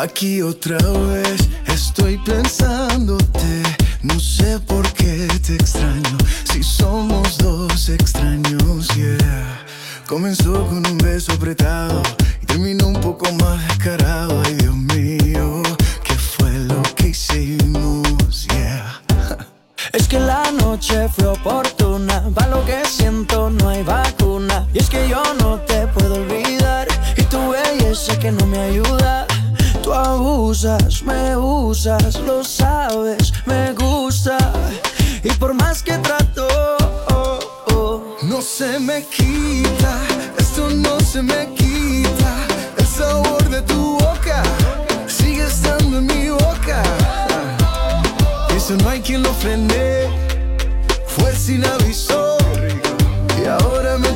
Aquí otra vez estoy pensándote. No sé por qué te extraño. Si somos dos extraños, yeah. Comenzó con un beso apretado y terminó un poco más descarado. Ay, Dios mío, ¿qué fue lo que hicimos? Yeah. Es que la noche fue oportuna, para lo que siento no hay vacuna. Y es que yo no te puedo olvidar, y tu belleza que no me ayuda. Abusas, me usas, lo sabes, me gusta. Y por más que trato, oh, oh, No se me quita, esto no se me quita. El sabor de tu boca sigue estando en mi boca. Eso no hay quien lo frene, fue sin aviso. Y ahora me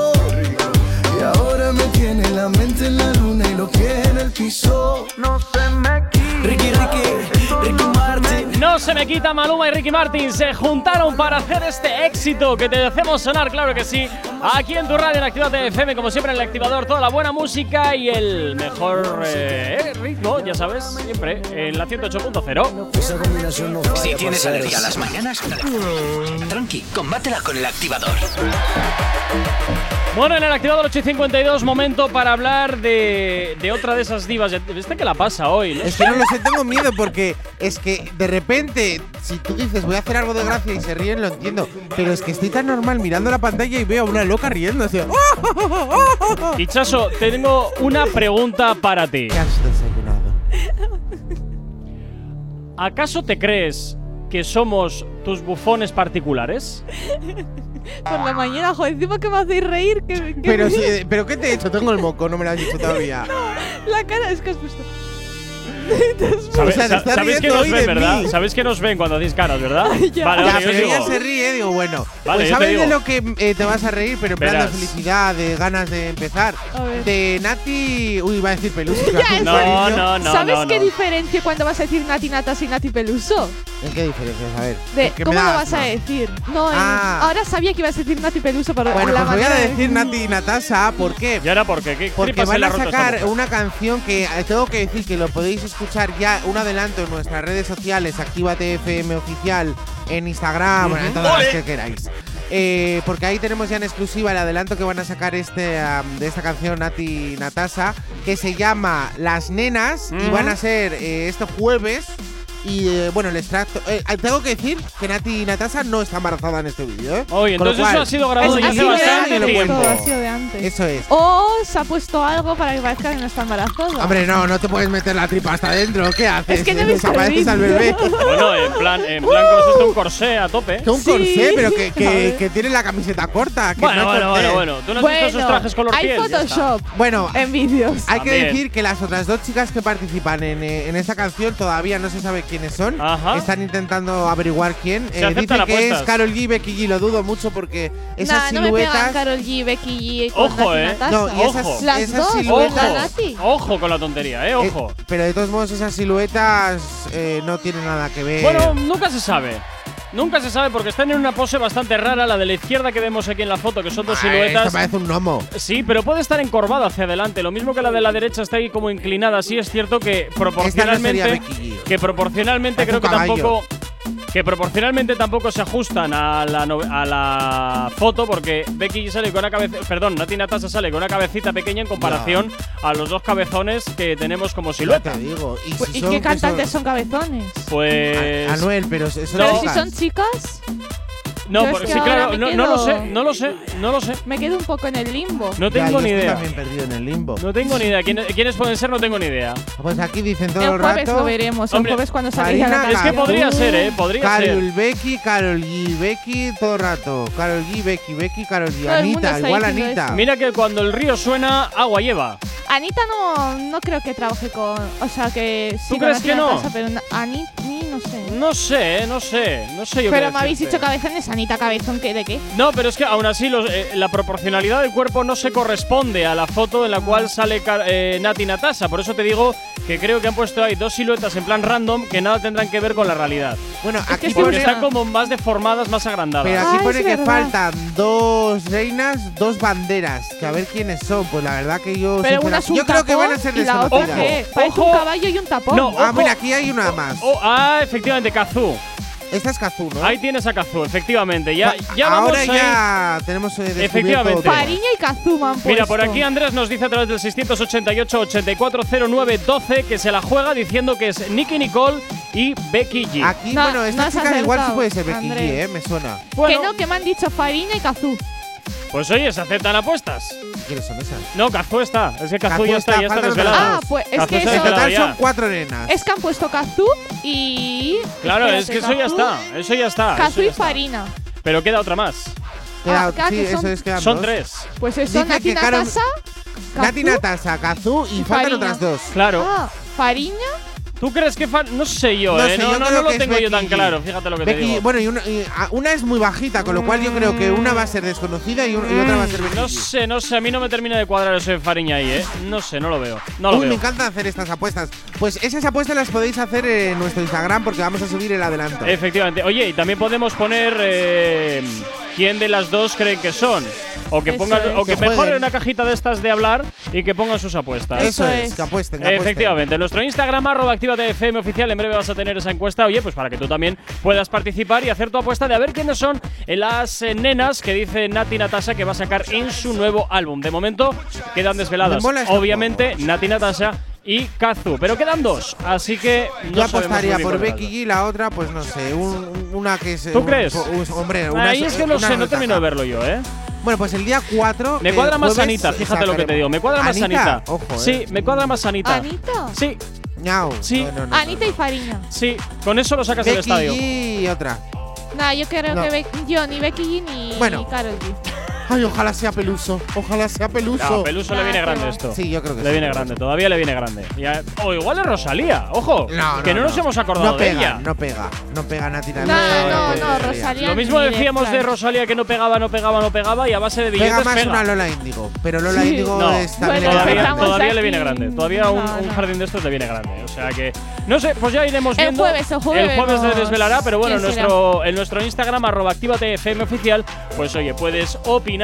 Y ahora me tiene la mente en la luna y los pies en el piso. No se me quita. Ricky, Ricky, Ricky Martin. No se me quita Maluma y Ricky Martin. Se juntaron para hacer este éxito que te hacemos sonar, claro que sí. Aquí en tu radio en Activate FM, como siempre en el activador, toda la buena música y el mejor eh, ritmo, ya sabes, siempre en la 108.0. Esa combinación no Si tienes alergia a las mañanas, tranqui, combátela con el activador. Bueno, en el activador 852, momento para hablar de, de otra de esas divas. ¿Viste qué la pasa hoy? no? Es que no lo sé, tengo miedo porque es que de repente, si tú dices voy a hacer algo de gracia y se ríen, lo entiendo. Pero es que estoy tan normal mirando la pantalla y veo a una loca riéndose. Pichaso, tengo una pregunta para ti. ¿Qué has desayunado? ¿Acaso te crees que somos tus bufones particulares? Por la mañana, joder, encima que me hacéis reír. Que, que Pero, si- eh, ¿Pero qué te he hecho? Tengo el moco, no me lo has dicho todavía. La cara es que has puesto. ¿Sabes, O sea, te sa- estás sabéis que nos ven, verdad? mí. ¿Sabéis que nos ven cuando hacéis caras, verdad? Ya. Vale, ya, pero ella se ríe, digo, bueno. Vale, pues ¿sabes de lo que eh, te vas a reír? Pero en plan de felicidad, de ganas de empezar. De Nati. Uy, iba a decir un No, no, no. ¿Sabes no, qué no. diferencia cuando vas a decir Nati Natas y Nati Peluso? ¿En qué diferencias? A ver. De, es que ¿Cómo lo vas a decir? No, en- Ah. ahora sabía que ibas a decir Nati Peluso, pero Bueno, la pues voy a manera de- decir Nati y Natasha. ¿Por qué? ¿Y ahora por qué? ¿Qué Porque van a sacar una canción que eh, tengo que decir que lo podéis escuchar ya, un adelanto en nuestras redes sociales, Actívate FM Oficial, en Instagram, en todas las que queráis. Eh, porque ahí tenemos ya en exclusiva el adelanto que van a sacar este de esta canción Nati y Natasha, que se llama Las Nenas, y van a ser eh, este jueves. Y eh, bueno, el extracto. eh, tengo que decir que Nati y Natasha no está embarazada en este vídeo, ¿eh? Oye, Con lo entonces eso ha sido grabado es ya ha hace sido de bastante antes tiempo. todo, ha sido de antes. Eso es. O se ha puesto algo para que parezca que no está embarazada. Hombre, no, no te puedes meter la tripa hasta adentro. ¿Qué haces? Es que no Desapareces al bebé. Bueno, en plan, en plan con esto un corsé a tope. Que un Sí. corsé, pero que, que, tiene la camiseta corta. Que Bueno, no es bueno, corsé. bueno, bueno. ¿Tú no has visto esos trajes color hay piel? Ya está. Photoshop Bueno, en vídeos. hay que También. decir que las otras dos chicas que participan en, eh, en esta canción todavía no se sabe quiénes son. Ajá. Están intentando averiguar quién. Se Eh, aceptan dice que es. Carol G, Becky G. Lo dudo mucho porque esas Nah, no me pegan siluetas. Carol G, Becky G con Ojo, Nati eh. Natasha. No, y esas, Ojo. Las esas dos, siluetas. Nati. Ojo con la tontería, eh, eh, ojo. pero de todos modos, esas siluetas eh, no tienen nada que ver. Bueno, nunca se sabe. Nunca se sabe porque están en una pose bastante rara, la de la izquierda que vemos aquí en la foto, que son dos Ah, Esta siluetas. parece un gnomo. Sí, pero puede estar encorvada hacia adelante. Lo mismo que la de la derecha está ahí como inclinada. Sí, es cierto que proporcionalmente. Que proporcionalmente creo que tampoco. Que proporcionalmente tampoco se ajustan a la, no- a la foto porque Becky sale con una cabeza, perdón, Nati Natasha sale con una cabecita pequeña en comparación a los dos cabezones que tenemos como silueta. te digo. ¿Y, Pues, si ¿Y son- qué que cantantes son- son cabezones? Pues Anuel, pero eso Pero si son chicas, No, Yo es que sí, ahora claro, me no, no lo quedo- sé, no lo sé, no lo sé. me quedo un poco en el limbo. No Ya, tengo yo ni estoy idea. también perdido en el limbo. No tengo ni idea. ¿Quién- ¿Quiénes pueden ser? No tengo ni idea. Pues aquí dicen todo El el jueves rato. lo veremos, Hombre, el jueves cuando salga la Karina Es que canción. podría ser, ¿eh? Podría Carol ser. Becky, Carol G, Becky todo el rato. Carol G, Becky, Becky, Carol G. Todo el mundo Anita, está igual diciendo Anita. Mira que cuando el río suena, agua lleva. Anita no, no creo que trabaje con. O sea, que sí ¿Tú con crees que no? Natasha, pero Anita, no sé. No sé, eh, no sé, no sé yo qué pero me habéis decirte. dicho cabezones, Anita Cabezón, ¿qué, ¿de qué? No, pero es que aún así los- eh, la proporcionalidad del cuerpo no se corresponde a la foto en la cual sale eh, Nati Natasha. Por eso te digo que creo que han puesto ahí dos siluetas en plan random que nada tendrán que ver con la realidad. Bueno, aquí que Porque pone, están como más deformadas, más agrandadas. pero aquí es pone que verdad. faltan dos reinas, dos banderas. Que a ver quiénes son. Pues la verdad que yo. Pero una es un yo creo que van a ser y la otra? Parece un caballo y un tapón. No, Ah, Ojo. mira, aquí hay una más. Oh, ah, efectivamente, Kazu. Esta es Kazu, ¿no? Ahí tienes a Kazu, efectivamente. Ya, ya vamos Ahora ahí. ya tenemos eh, Efectivamente. todo. Fariña y Kazuma han Mira, puesto. por aquí Andrés nos dice a través del 688-8409-12 que se la juega diciendo que es Nicky Nicole y Becky G. Aquí, No, bueno, esta no chica igual sí puede ser Becky G. ¿eh? Me suena. Bueno, Que no, que me han dicho Fariña y Kazú. Pues oye, se aceptan apuestas. ¿Quiénes son esas? No, Kazu está. Es que Kazu Kazú ya está, está, ya está desvelado. Ah, pues es que eso- En total ya. son cuatro nenas. Es que han puesto Kazú y. Claro, es que eso ya está. Eso ya está. Eso y está. Farina. Pero queda otra más. Queda- Ah, sí, que eso son- es quedan Son dos. tres. Pues eso, Dice Nati. Nati Kazú, Natasha, Kazu y y faltan otras dos. Claro. Ah, Fariña. ¿Tú crees que fa- No sé yo, No ¿eh? sé, no, yo no, creo no lo tengo yo tan claro. Fíjate lo que te Becky, digo. bueno, y una, y, ah, una es muy bajita, con lo cual yo creo que una va a ser desconocida y, un- y otra va a ser Becky No sé, no sé. A mí no me termina de cuadrar eso de Fariña ahí, ¿eh? No sé, no lo veo. No lo Uy, me veo. encanta hacer estas apuestas. Pues esas apuestas las podéis hacer en nuestro Instagram porque vamos a subir el adelanto. Efectivamente. Oye, y también podemos poner eh, quién de las dos creen que son. O que pongan, es. o que Que mejoren una cajita de estas de hablar y que pongan sus apuestas. Eso, Eso es, que apuesten, que apuesten. Efectivamente, en nuestro Instagram, arroba FM oficial, en breve vas a tener esa encuesta, oye, pues para que tú también puedas participar y hacer tu apuesta de a ver quiénes son las eh, nenas que dice Nati Natasha que va a sacar en su nuevo álbum. De momento quedan desveladas, obviamente, Nati Natasha y Kazu, pero quedan dos, así que no Yo apostaría por Becky G, la otra, pues no sé, un- una que es. ¿Tú un- crees? un- hombre, una Ahí es que no una sé, no termino de verlo yo, ¿eh? Bueno, pues el día 4. Me cuadra más Anita, fíjate lo que te digo, me cuadra más Anita. Ojo, eh. Sí, me cuadra más Anita. Anita. Sí, Ñau. Sí. No, no, no, Anita y Fariña. sí, con eso lo sacas del Becky estadio. G y otra. Nah, yo creo No. que Be- yo ni Becky G ni Bueno. Karol G. Ay, ojalá sea Peluso. Ojalá sea Peluso. No, Peluso le viene grande esto. Sí, yo creo que Le sí. viene grande, todavía le viene grande. O igual es Rosalía, ojo. No, que no, nos hemos acordado no de pega, ella. No pega, no pega Nati No, Natasha, no, pega no, Rosalía. Rosalía. Lo mismo ni decíamos de plan. Rosalía que no pegaba, no pegaba, no pegaba y a base de Pega billetes más pega. una Lola Índigo, pero Lola Sí. Índigo No, es también Bueno, todavía, empezamos todavía le aquí. viene grande. Todavía un, No, un no. jardín de estos le viene grande. O sea que. No sé, pues ya iremos El viendo. jueves, el jueves El jueves se desvelará, pero bueno, en quién será. nuestro, en nuestro Instagram, arroba actívate FM oficial, pues oye, puedes opinar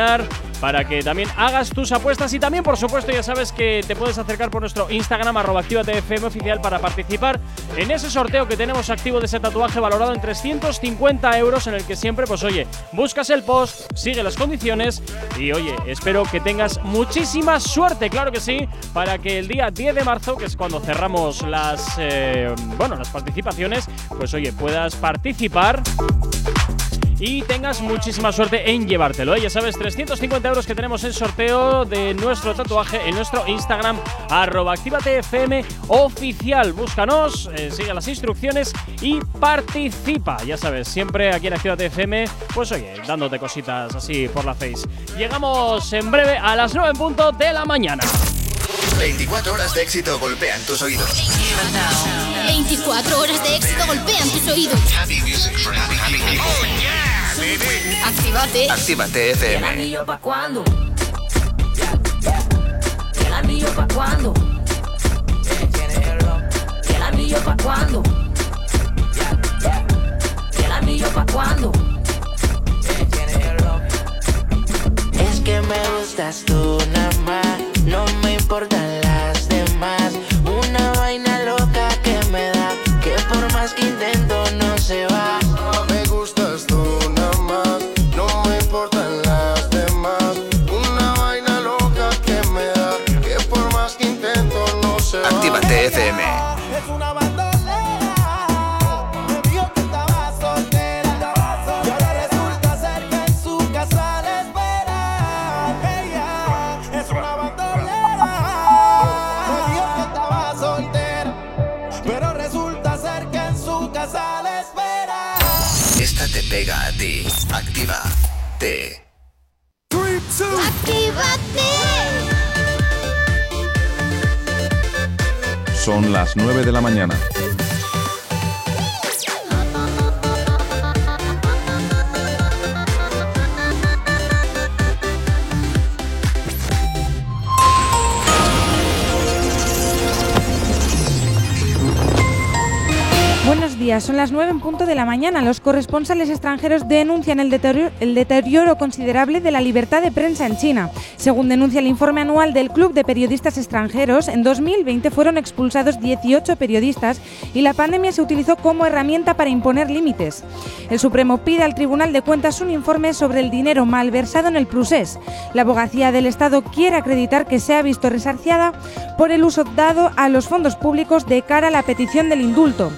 para que también hagas tus apuestas. Y también, por supuesto, ya sabes que te puedes acercar por nuestro Instagram, arroba actívate FM oficial, para participar en ese sorteo que tenemos activo de ese tatuaje valorado en 350 euros, en el que siempre, pues oye, buscas el post, sigue las condiciones y oye, espero que tengas muchísima suerte, claro que sí, para que el día 10 de marzo, que es cuando cerramos las, eh, bueno, las participaciones, pues oye, puedas participar y tengas muchísima suerte en llevártelo. ¿eh? Ya sabes, 350 euros que tenemos en sorteo de nuestro tatuaje en nuestro Instagram, arroba actívatefm oficial. Búscanos, eh, sigue las instrucciones y participa. Ya sabes, siempre aquí en Actívate FM, pues oye, dándote cositas así por la face. Llegamos en breve a las 9 en punto de la mañana. 24 horas de éxito golpean tus oídos. 24 horas de éxito golpean tus oídos. Actívate. Actívate ¿El FM. anillo pa' cuándo? ¿El anillo pa' cuándo? ¿El anillo pa' cuándo? ¿El anillo pa' cuándo? Es que me gustas tú nada más, no me importan las demás. Una vaina 9 de la mañana. Buenos días, son las 9 en punto de la mañana. Los corresponsales extranjeros denuncian el deterioro, el deterioro considerable de la libertad de prensa en China. Según denuncia el informe anual del Club de Periodistas Extranjeros, en 2020 fueron expulsados 18 periodistas y la pandemia se utilizó como herramienta para imponer límites. El Supremo pide al Tribunal de Cuentas un informe sobre el dinero malversado en el Prusés. La abogacía del Estado quiere acreditar que se ha visto resarciada por el uso dado a los fondos públicos de cara a la petición del indulto.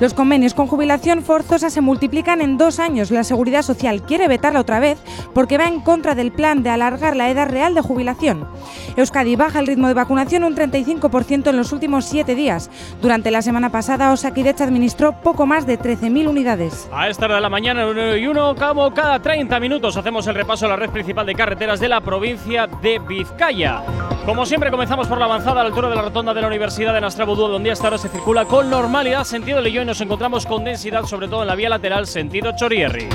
Los convenios con jubilación forzosa se multiplican en dos años. La Seguridad Social quiere vetarla otra vez porque va en contra del plan de alargar la edad real de jubilación. Euskadi baja el ritmo de vacunación un 35% en los últimos siete días. Durante la semana pasada, Osakidecha administró poco más de 13.000 unidades. A esta hora de la mañana, 1 y 1, como cada 30 minutos, hacemos el repaso a la red principal de carreteras de la provincia de Vizcaya. Como siempre, comenzamos por la avanzada a la altura de la rotonda de la Universidad de Nastrabudú, donde hasta ahora se circula con normalidad sentido Leyó y nos encontramos con densidad, sobre todo en la vía lateral sentido Chorierri.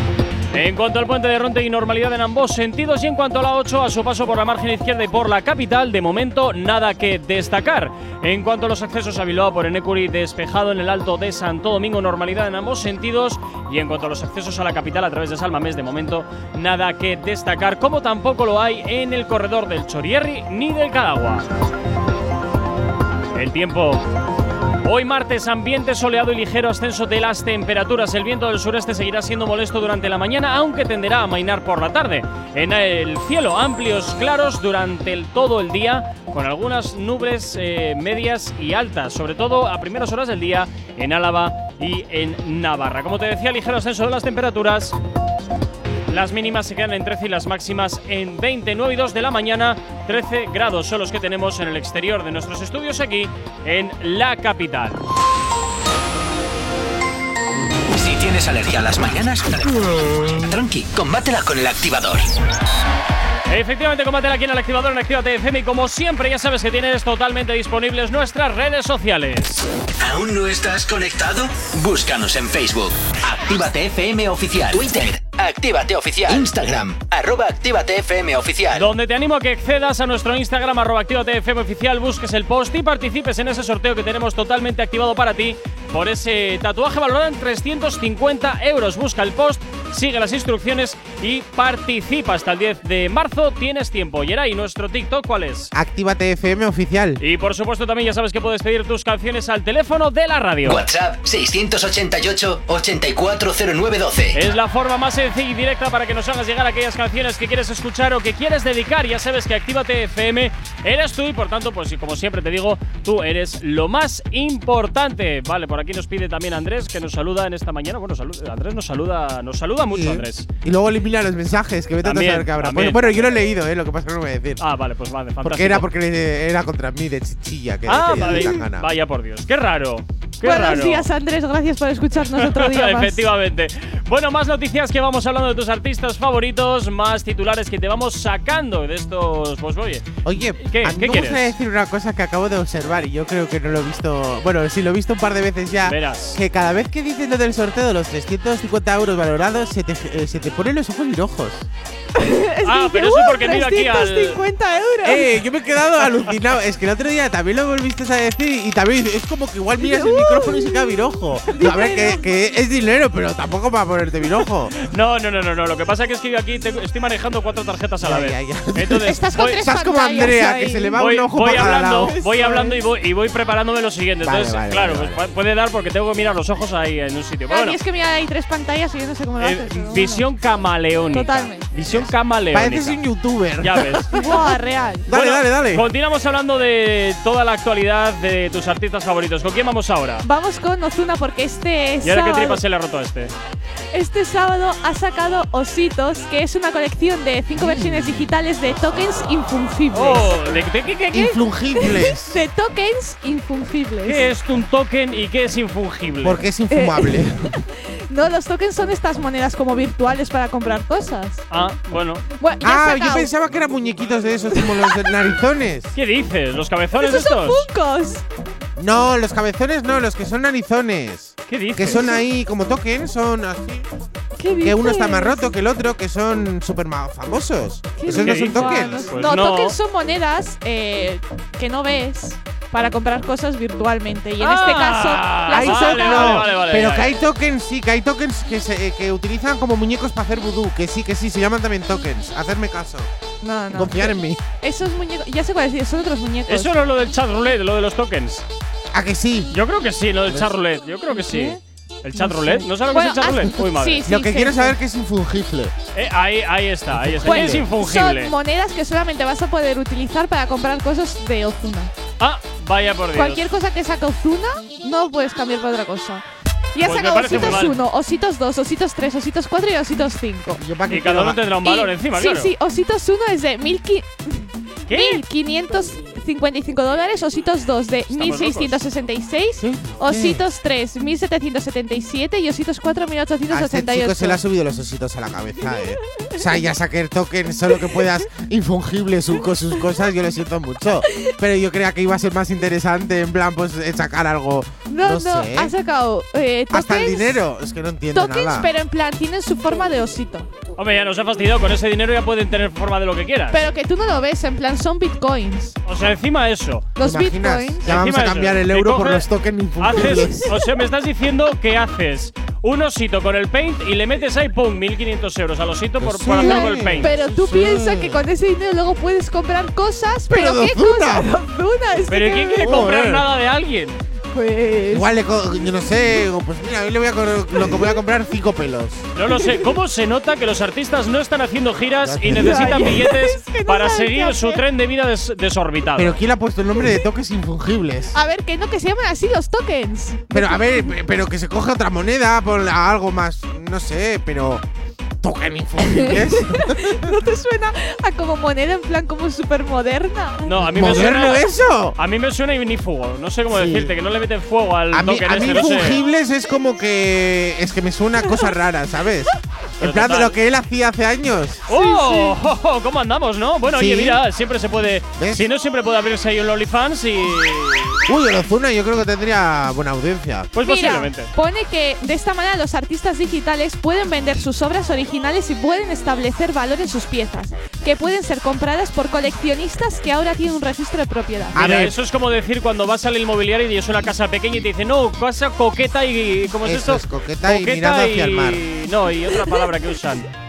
En cuanto al puente de Ronte y normalidad en ambos sentidos y en cuanto a la 8 a su paso por la margen izquierda y por la capital, de momento nada que destacar. En cuanto a los accesos a Bilbao por Enecuri, despejado en el alto de Santo Domingo, normalidad en ambos sentidos y en cuanto a los accesos a la capital a través de Salmamés, de momento nada que destacar, como tampoco lo hay en el corredor del Chorierri ni del Cadagua. El tiempo Hoy martes, ambiente soleado y ligero ascenso de las temperaturas. El viento del sureste seguirá siendo molesto durante la mañana, aunque tenderá a amainar por la tarde. En el cielo, amplios claros durante todo el día, con algunas nubes eh, medias y altas, sobre todo a primeras horas del día en Álava y en Navarra. Como te decía, ligero ascenso de las temperaturas. Las mínimas se quedan en 13 y las máximas en 20, 9 y 2 de la mañana. 13 grados son los que tenemos en el exterior de nuestros estudios aquí en la capital. Si tienes alergia a las mañanas, tranqui, combátela con el activador. Efectivamente, combátela aquí en el activador en Actívate FM y como siempre ya sabes que tienes totalmente disponibles nuestras redes sociales. ¿Aún no estás conectado? Búscanos en Facebook. Actívate FM Oficial. Twitter. Actívate Oficial. Instagram. Arroba Actívate FM Oficial. Donde te animo a que accedas a nuestro Instagram, arroba Actívate FM Oficial, busques el post y participes en ese sorteo que tenemos totalmente activado para ti por ese tatuaje valorado en 350 euros. Busca el post, sigue las instrucciones y participa hasta el 10 de marzo. Tienes tiempo. Yeray, nuestro TikTok, ¿cuál es? Actívate FM oficial. Y por supuesto también ya sabes que puedes pedir tus canciones al teléfono de la radio. WhatsApp 688-840912. Es la forma más sencilla y directa para que nos hagas llegar aquellas canciones que quieres escuchar o que quieres dedicar. Ya sabes que Actívate FM eres tú y por tanto, pues y como siempre te digo, tú eres lo más importante. Vale, por aquí nos pide también Andrés que nos saluda en esta mañana. Bueno, salu- Andrés nos saluda, nos saluda mucho, Sí. Andrés. Y luego elimina los mensajes, que vete a También, saber qué habrá. también. Bueno, bueno, yo lo he leído, ¿eh? Lo que pasa es que no voy a decir. Ah, vale, pues vale, fantástico. porque era porque era contra mí de chichilla, que Ah, vale. Vaya por Dios, qué raro. Qué Buenos raro. días, Andrés. Gracias por escucharnos otro día más. Efectivamente. Bueno, más noticias que vamos hablando de tus artistas favoritos, más titulares que te vamos sacando de estos. Pues oye. Oye, ¿qué, a mí ¿qué me quieres? gustaría decir una cosa que acabo de observar y yo creo que no lo he visto. Bueno, sí lo he visto un par de veces ya. Verás. Que cada vez que dicen lo del sorteo de los 350 euros valorados, se te, eh, se te ponen los ojos virojos. Ah, pero eso porque miro aquí al. 350 euros. Eh, yo me he quedado alucinado. Es que el otro día también lo volviste a decir y también es como que igual miras el micrófono y se queda virojo. A ver, que, que es dinero, pero tampoco para ponerte virojo. No, no, no, no, no. Lo que pasa es que yo aquí tengo- estoy manejando cuatro tarjetas a la Ya, vez. ya, ya. Entonces, Estás con voy, tres Estás como pantallas Andrea, ahí. que se le va voy, un ojo voy para cada hablando, lado. voy hablando y voy, y voy preparándome lo siguiente. Vale, Entonces, vale, claro, vale, pues puede dar porque tengo que mirar los ojos ahí en un sitio. Pero bueno, es que mira, hay tres pantallas y yo no sé cómo lo eh, haces. pero bueno. visión camaleónica. Totalmente. Visión camaleónica. Pareces un youtuber. Ya ves. Buah, real. Dale, Bueno, dale, dale. Continuamos hablando de toda la actualidad de tus artistas favoritos. ¿Con quién vamos ahora? Vamos con Ozuna porque este ¿Y ahora qué sábado, tripa se le ha roto a este? este sábado ha sacado Ositos, que es una colección de cinco versiones digitales de tokens infungibles. Oh, ¿de, de qué, qué, qué? Influngibles. de tokens infungibles. ¿Qué es un token y qué es infungible? Porque es infumable. No, los tokens son estas monedas como virtuales para comprar cosas. Ah, bueno. Ah, yo pensaba que eran muñequitos de esos como los de narizones. ¿Qué dices? ¿Los cabezones ¡Esos son estos? Funkos! No, los cabezones no, los que son narizones. ¿Qué dices? Que son ahí como tokens, son así. ¿Qué Que uno está más roto que el otro, que son súper famosos. ¿Qué Esos no dices? son Ah, tokens. Pues no, no. tokens son monedas eh, que no ves para comprar cosas virtualmente. Y en Ah, este caso, Hay vale, han to- vale, sacado- no, vale, vale, pero ya, que hay tokens, sí, que hay tokens que, se, eh, que utilizan como muñecos para hacer vudú. Que sí, que sí, se llaman también tokens. Hacerme caso. No, no. Confiar en mí. Esos muñecos, ya sé cuál decir, son otros muñecos. Eso no es lo del chat roulette, lo de los tokens. ¿A que sí? Yo creo que sí, lo del chat roulette. Yo creo que sí. ¿Qué? ¿El chat No roulette? sé. ¿No sabes lo Bueno, que es el chat roulette? Uy, madre. sí, sí, Lo que sé, quiero saber es que es infungible. Eh, ahí, ahí está, ahí está. Bueno, es infungible. Son monedas que solamente vas a poder utilizar para comprar cosas de Ozuna. Ah, vaya por Dios. Cualquier cosa que saca Ozuna no puedes cambiar por otra cosa. Ya pues sacado Ositos 1, Ositos 2, Ositos 3, Ositos 4 y Ositos 5. Y cada uno tendrá un valor y, encima, Sí, claro. sí, Ositos 1 es de 1500. ¿Qué? 1500 55 dólares, Ositos 2 de 1666, ¿Sí? Ositos 3 1777 y Ositos 4 1888. Este chico se le ha subido los ositos a la cabeza, ¿eh? o sea, ya saqué el token, solo que puedas infungible sus, sus cosas, yo lo siento mucho. Pero yo creía que iba a ser más interesante, en plan, pues eh, sacar algo no, No, no, sé. ha sacado eh, tokens, Hasta el dinero. Es que no entiendo tokens, nada. pero en plan tienen su forma de osito. Hombre, ya nos ha fastidiado. Con ese dinero ya pueden tener forma de lo que quieran. Pero que tú no lo ves, en plan son bitcoins. o sea, encima eso. Los bitcoins. Ya vamos Encima a eso, cambiar el que euro por los tokens. Haces, o sea, me estás diciendo que haces un osito con el paint y le metes ahí, pum, 1500 euros al osito por, Sí. por hacerlo con el paint. Pero tú Sí. piensas que con ese dinero luego puedes comprar cosas. Pero ¿Pero, qué cosas? Pero ¿quién quiere comprar nada de alguien? Pues. Igual le co- yo no sé, pues mira, hoy le voy a, co- lo que voy a comprar cinco pelos. No lo sé. ¿Cómo se nota que los artistas no están haciendo giras y necesitan billetes es que no para seguir su tren de vida des- desorbitado? Pero ¿quién le ha puesto el nombre de toques infungibles? A ver, que no, que se llaman así los tokens. Pero a ver, pe- pero que se coge otra moneda por algo más, no sé, pero token infungibles. ¿No te suena a como moneda en plan como súper moderna? no, a mí me ¿Moderno suena. eso? A mí me suena ignífugo. No sé cómo Sí. decirte, que no le meten fuego al A mí, token a mí este, no sé. es como que es que me suena a cosas raras, ¿sabes? Pero En plan de total. lo que él hacía hace años. ¡Oh! ¿Cómo andamos, no? Bueno, Sí. oye, mira, siempre se puede. ¿Ves? Si no, siempre puede abrirse ahí un OnlyFans y. Uy, Ozuna yo creo que tendría buena audiencia. Pues Mira, posiblemente. pone que de esta manera los artistas digitales pueden vender sus obras originales y pueden establecer valor en sus piezas, que pueden ser compradas por coleccionistas que ahora tienen un registro de propiedad. A Mira, ver. eso es como decir cuando vas al inmobiliario y es una casa pequeña y te dicen, no, casa coqueta y. ¿Cómo es Eso esto? es, coqueta y mirando hacia el mar. No, y otra palabra que usan.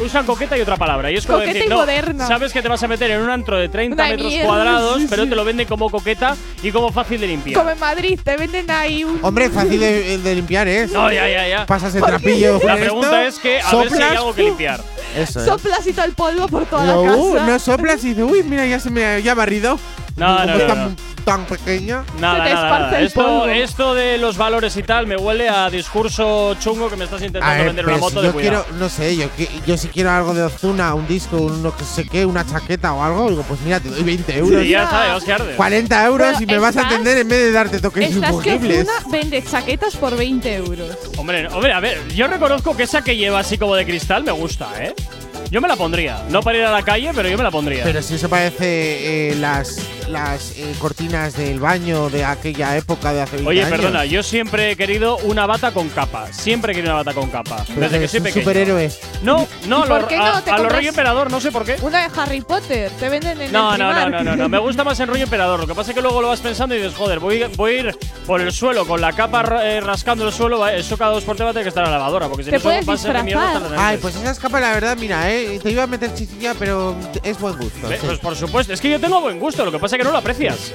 Usan coqueta y otra palabra. Y es como Coqueta decir, y no, moderna. sabes que te vas a meter en un antro de 30 Una metros mierda, cuadrados, pero te lo venden como coqueta y como fácil de limpiar. Como en Madrid, te venden ahí un. Hombre, fácil de, de limpiar es. No, ya, ya, ya. Pasas el trapillo. La pregunta esto, es que a ver si hay soplas, algo que limpiar. Eso es. Soplas y todo el polvo por toda No, la uh, casa. no soplas y dices, uy, mira, ya se me ya ha barrido. No, no, es no, tan, no. tan pequeña. Nada, Se te nada, nada. Esto, esto de los valores y tal me huele a discurso chungo que me estás intentando ver, vender pero una si moto de yo cuidado. quiero, no sé, yo, yo si quiero algo de Ozuna, un disco, un no que sé qué, una chaqueta o algo, digo, pues mira, te doy 20 euros. Y ya está, que arde. 40 euros Bueno, y me vas a estás- entender en vez de darte toques Estás que infungibles. Ozuna vende chaquetas por 20 euros. Hombre, hombre, a ver, yo reconozco que esa que lleva así como de cristal me gusta, ¿eh? Yo me la pondría. No para ir a la calle, pero yo me la pondría. Pero si eso parece eh, las, las eh, cortinas del baño de aquella época de hace 20 Oye, años. perdona, yo siempre he querido una bata con capa. Siempre he querido una bata con capa. Pero desde que soy un pequeño. superhéroe. No, no, ¿Y a por lo, qué a, no te a lo compras- rollo emperador, no sé por qué. Una de Harry Potter, te venden en No, el no, no, no, no, no. Me gusta más el rollo emperador. Lo que pasa es que luego lo vas pensando y dices, joder, voy, voy a ir por el suelo con la capa eh, rascando el suelo. va, Eso cada dos por tres va a tener que estar en la lavadora. Porque si Te no, puedes va a ser de mierda hasta disfrazar. Ay, pues esas capas, la verdad, mira, eh, te iba a meter chichilla, pero es buen gusto. Ve, sí. Pues por supuesto, es que yo tengo buen gusto, lo que pasa es que no lo aprecias.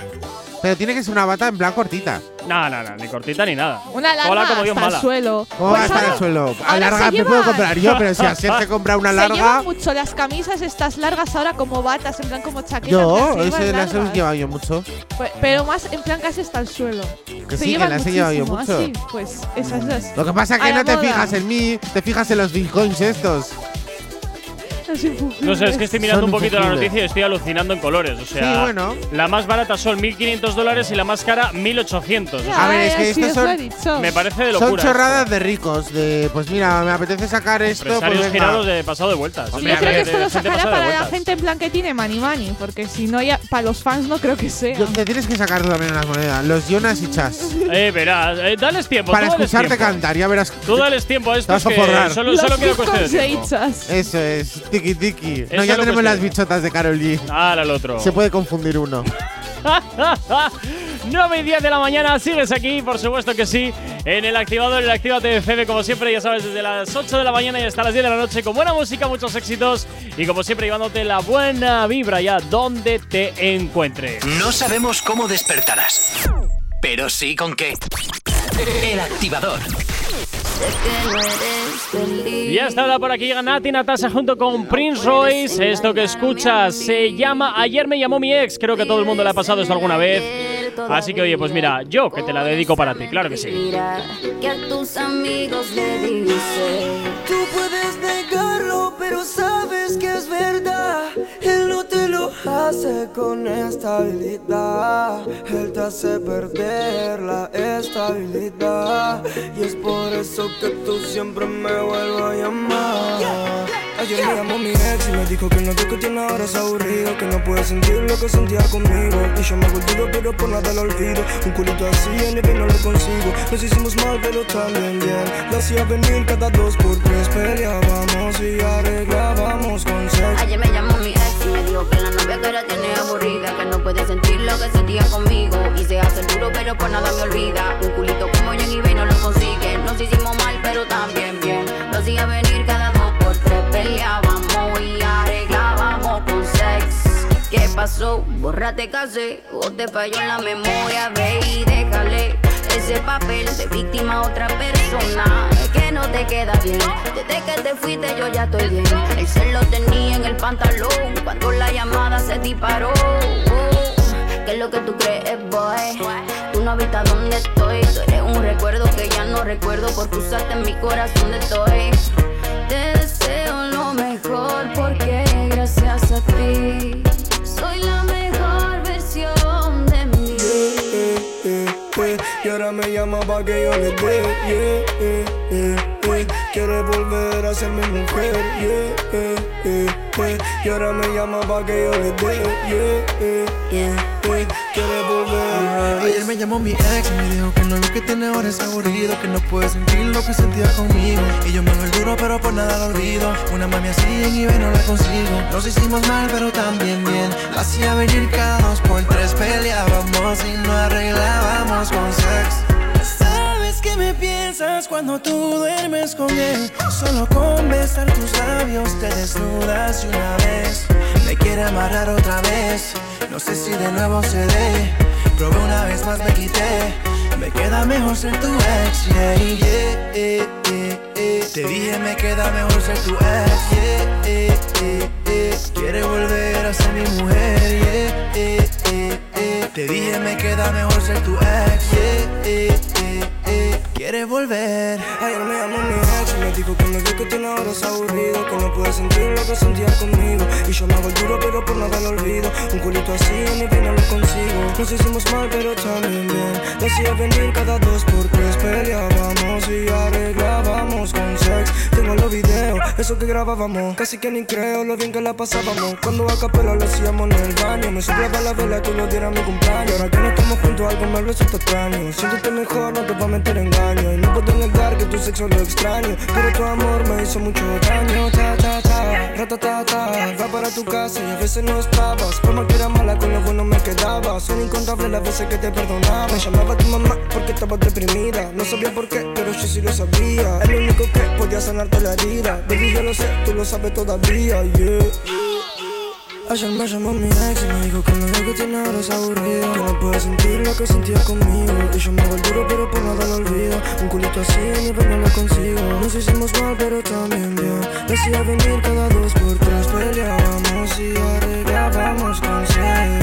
Pero tiene que ser una bata en plan cortita. No, no, no, ni cortita ni nada. Una larga Hola, como Dios hasta el mala. suelo. ¿Cómo Pues va a estar ahora- el suelo? A larga se me puedo comprar yo, pero si así se compra una Se larga. llevan mucho las camisas estas largas ahora como batas, en plan como chaquetas. Yo, las se ese las he llevado yo mucho. Pues- Pero más en plan casi hasta el suelo. Que se sí, que llevan las he llevado yo mucho. así, pues esas dos. Lo que pasa es que no te moda. fijas en mí, te fijas en los bitcoins estos. No sé, es que estoy mirando Son un poquito la infugibles. noticia y estoy alucinando en colores. O sea, Sí, bueno. la más barata son 1.500 dólares y la más cara 1.800. O sea, A ver, es que estos os son- me parece de Son locura. chorradas de ricos, de pues mira, me apetece sacar esto, pues Empresarios venga. girados de pasado de vueltas. Hombre, yo creo que esto lo sacará para la gente en plan que tiene money money, porque si no, ya para los fans no creo que sea. Yo- Te tienes que sacar tú también las monedas, los Jonas y Chas. Eh, verás, eh, dales tiempo. Para tú dales escucharte tiempo. cantar, ya verás. Tú dales tiempo a Te esto vas a forrar. solo, Los solo quiero cuestión de tiempo. Conseichas. Eso es, tiki tiki. Eso No, ya es lo tenemos que las estoy. bichotas de Carol G. Ah, al otro. Se puede confundir uno. 9 y 10 de la mañana, sigues aquí, por supuesto que sí, en el activador, en el Actívate FM, como siempre, ya sabes, desde las 8 de la mañana y hasta las 10 de la noche, con buena música, muchos éxitos y como siempre, llevándote la buena vibra ya donde te encuentres. No sabemos cómo despertarás, pero sí con qué. El activador. Y hasta ahora por aquí llega Nati Natasha junto con Prince Royce. Esto que escuchas se llama Ayer me llamó mi ex. Creo que todo el mundo le ha pasado esto alguna vez. Así que oye, pues mira, yo que te la dedico para ti, claro que sí. Que a tus amigos le dice Tú puedes negarlo, pero sabes que es verdad. Él no te lo hace con estabilidad. Él te hace perder la estabilidad. Y es por eso que tú siempre me vuelves a llamar. Ayer me llamó mi ex y me dijo que el novio que tiene ahora es aburrido Que no puede sentir lo que sentía conmigo Y yo me duro pero por nada lo olvido Un culito así en el no lo consigo Nos hicimos mal pero también bien Lo hacía venir cada dos por tres Peleábamos y Ayer me llamó mi ex y me dijo que la novia que ahora tiene aburrida Que no puede sentir lo que sentía conmigo. Y se hace duro pero por nada me olvida. Un culito como Jenny B no lo consigue. Nos hicimos mal pero también bien. Lo hacía venir cada dos por tres Peleábamos y arreglábamos con sex. ¿Qué pasó? Bórrate casé o te falló en la memoria Ve y déjale ese papel de víctima a otra persona no te queda bien. Desde que te fuiste yo ya estoy bien. El cel lo tenía en el pantalón cuando la llamada se disparó. Oh, ¿Qué es lo que tú crees, boy? Tú no habitas donde estoy. Tú eres un recuerdo que ya no recuerdo porque usaste en mi corazón de estoy. Y ahora me llama pa' que yo le dé yeah. Quiere volver a ser mi mujer yeah, eh, eh, eh. Y ahora me llama pa' que yo le dé yeah, eh, eh, eh. Quiere volver. Ayer me llamó mi ex y me dijo que no lo que tiene ahora es aburrido Que no puede sentir lo que sentía conmigo. Y yo me el duro pero por nada lo olvido. Una mami así en eBay no la consigo. Nos hicimos mal pero también bien. La hacía venir cada dos por tres Peleábamos y no arreglábamos con sex que me piensas cuando tú duermes con él Solo con besar tus labios te desnudas y una vez Me quiere amarrar otra vez No sé si de nuevo se dé Probé una vez más me quité Me queda mejor ser tu ex yeah. Te dije me queda mejor ser tu ex. Quiere volver a ser mi mujer. Te dije me queda mejor ser tu ex Quiere volver. Ayer me llamó mi ex y me dijo que que tiene ahora es aburrido Que no puede sentir lo que sentía conmigo. Y yo me hago el duro pero por nada lo olvido. Un culito así en mi vida lo consigo. Nos hicimos mal pero también bien. Hacía venir cada dos por tres Peleábamos y arreglábamos con sex. Tengo los videos, eso que grabábamos. Casi que ni creo lo bien que la pasábamos. Cuando a capela lo hacíamos en el baño. Me soplaba la vela que lo diera mi cumpleaños. Ahora que no estamos juntos algo me resulta extraño. Siéntete mejor, no te va a meter engaño No puedo negar que tu sexo lo extraño. Pero tu amor me hizo mucho daño. Ta ta ta, rata ta ta Va para tu casa y a veces no estabas. Por que era mala con lo bueno me quedaba. Son incontables las veces que te perdonaba. Me llamaba tu mamá porque estaba deprimida. No sabía por qué, pero yo sí lo sabía. Es lo único que podía sanarte la herida. Baby yo lo sé, tú lo sabes todavía, yeah Ayer me llamó mi ex y me dijo que lo que tiene ahora es aburrido Que no puede sentir lo que sentía conmigo. Y yo me hago el duro pero por nada lo olvido. Un culito así ni ver no lo consigo. Nos hicimos mal pero también bien. Le hacía venir cada dos por tres Peleábamos y arreglábamos con sex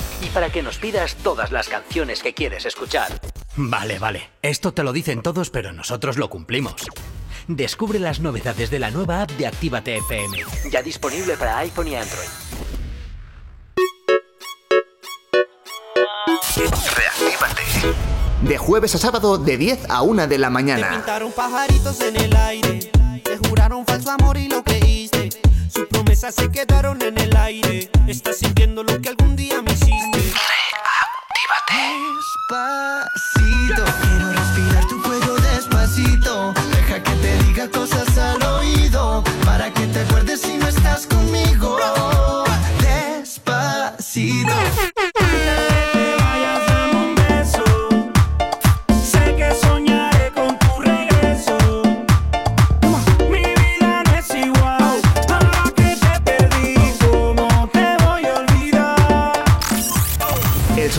Para que nos pidas todas las canciones que quieres escuchar. Vale, vale. Esto te lo dicen todos, pero nosotros lo cumplimos. Descubre las novedades de la nueva app de Actívate FM. Ya disponible para iPhone y Android. Reactívate. De jueves a sábado de 10 a 1 de la Te mañana. pintaron pajaritos en el aire. Te juraron falso amor y lo. Sus promesas se quedaron en el aire. Estás sintiendo lo que algún día me hiciste. Despacito, quiero respirar tu cuello despacito. Deja que te diga cosas al oído para que te acuerdes si no estás conmigo. Despacito.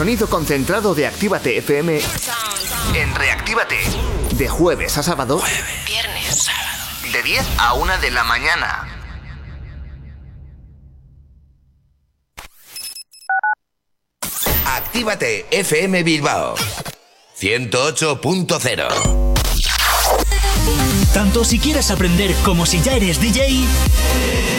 Sonido concentrado de Actívate FM en Reactívate. De jueves a sábado. Viernes, De 10 a 1 de la mañana. Actívate FM Bilbao 108.0 Tanto si quieres aprender como si ya eres DJ,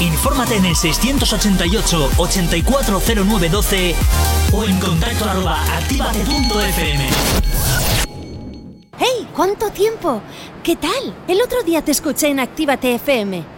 Infórmate en el 688-840912 o en contacto arroba activate.fm. ¡Hey! ¿Cuánto tiempo? ¿Qué tal? El otro día te escuché en Actívate FM.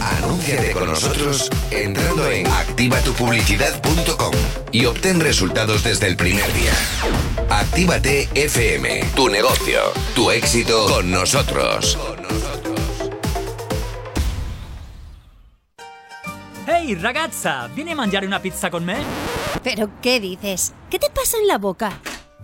Anúnciate con nosotros entrando en activatupublicidad.com y obtén resultados desde el primer día. Actívate FM, tu negocio, tu éxito con nosotros. Ehi ragazza, vieni a mangiare una pizza con me? ¿Pero qué dices? ¿Qué te pasa en la boca?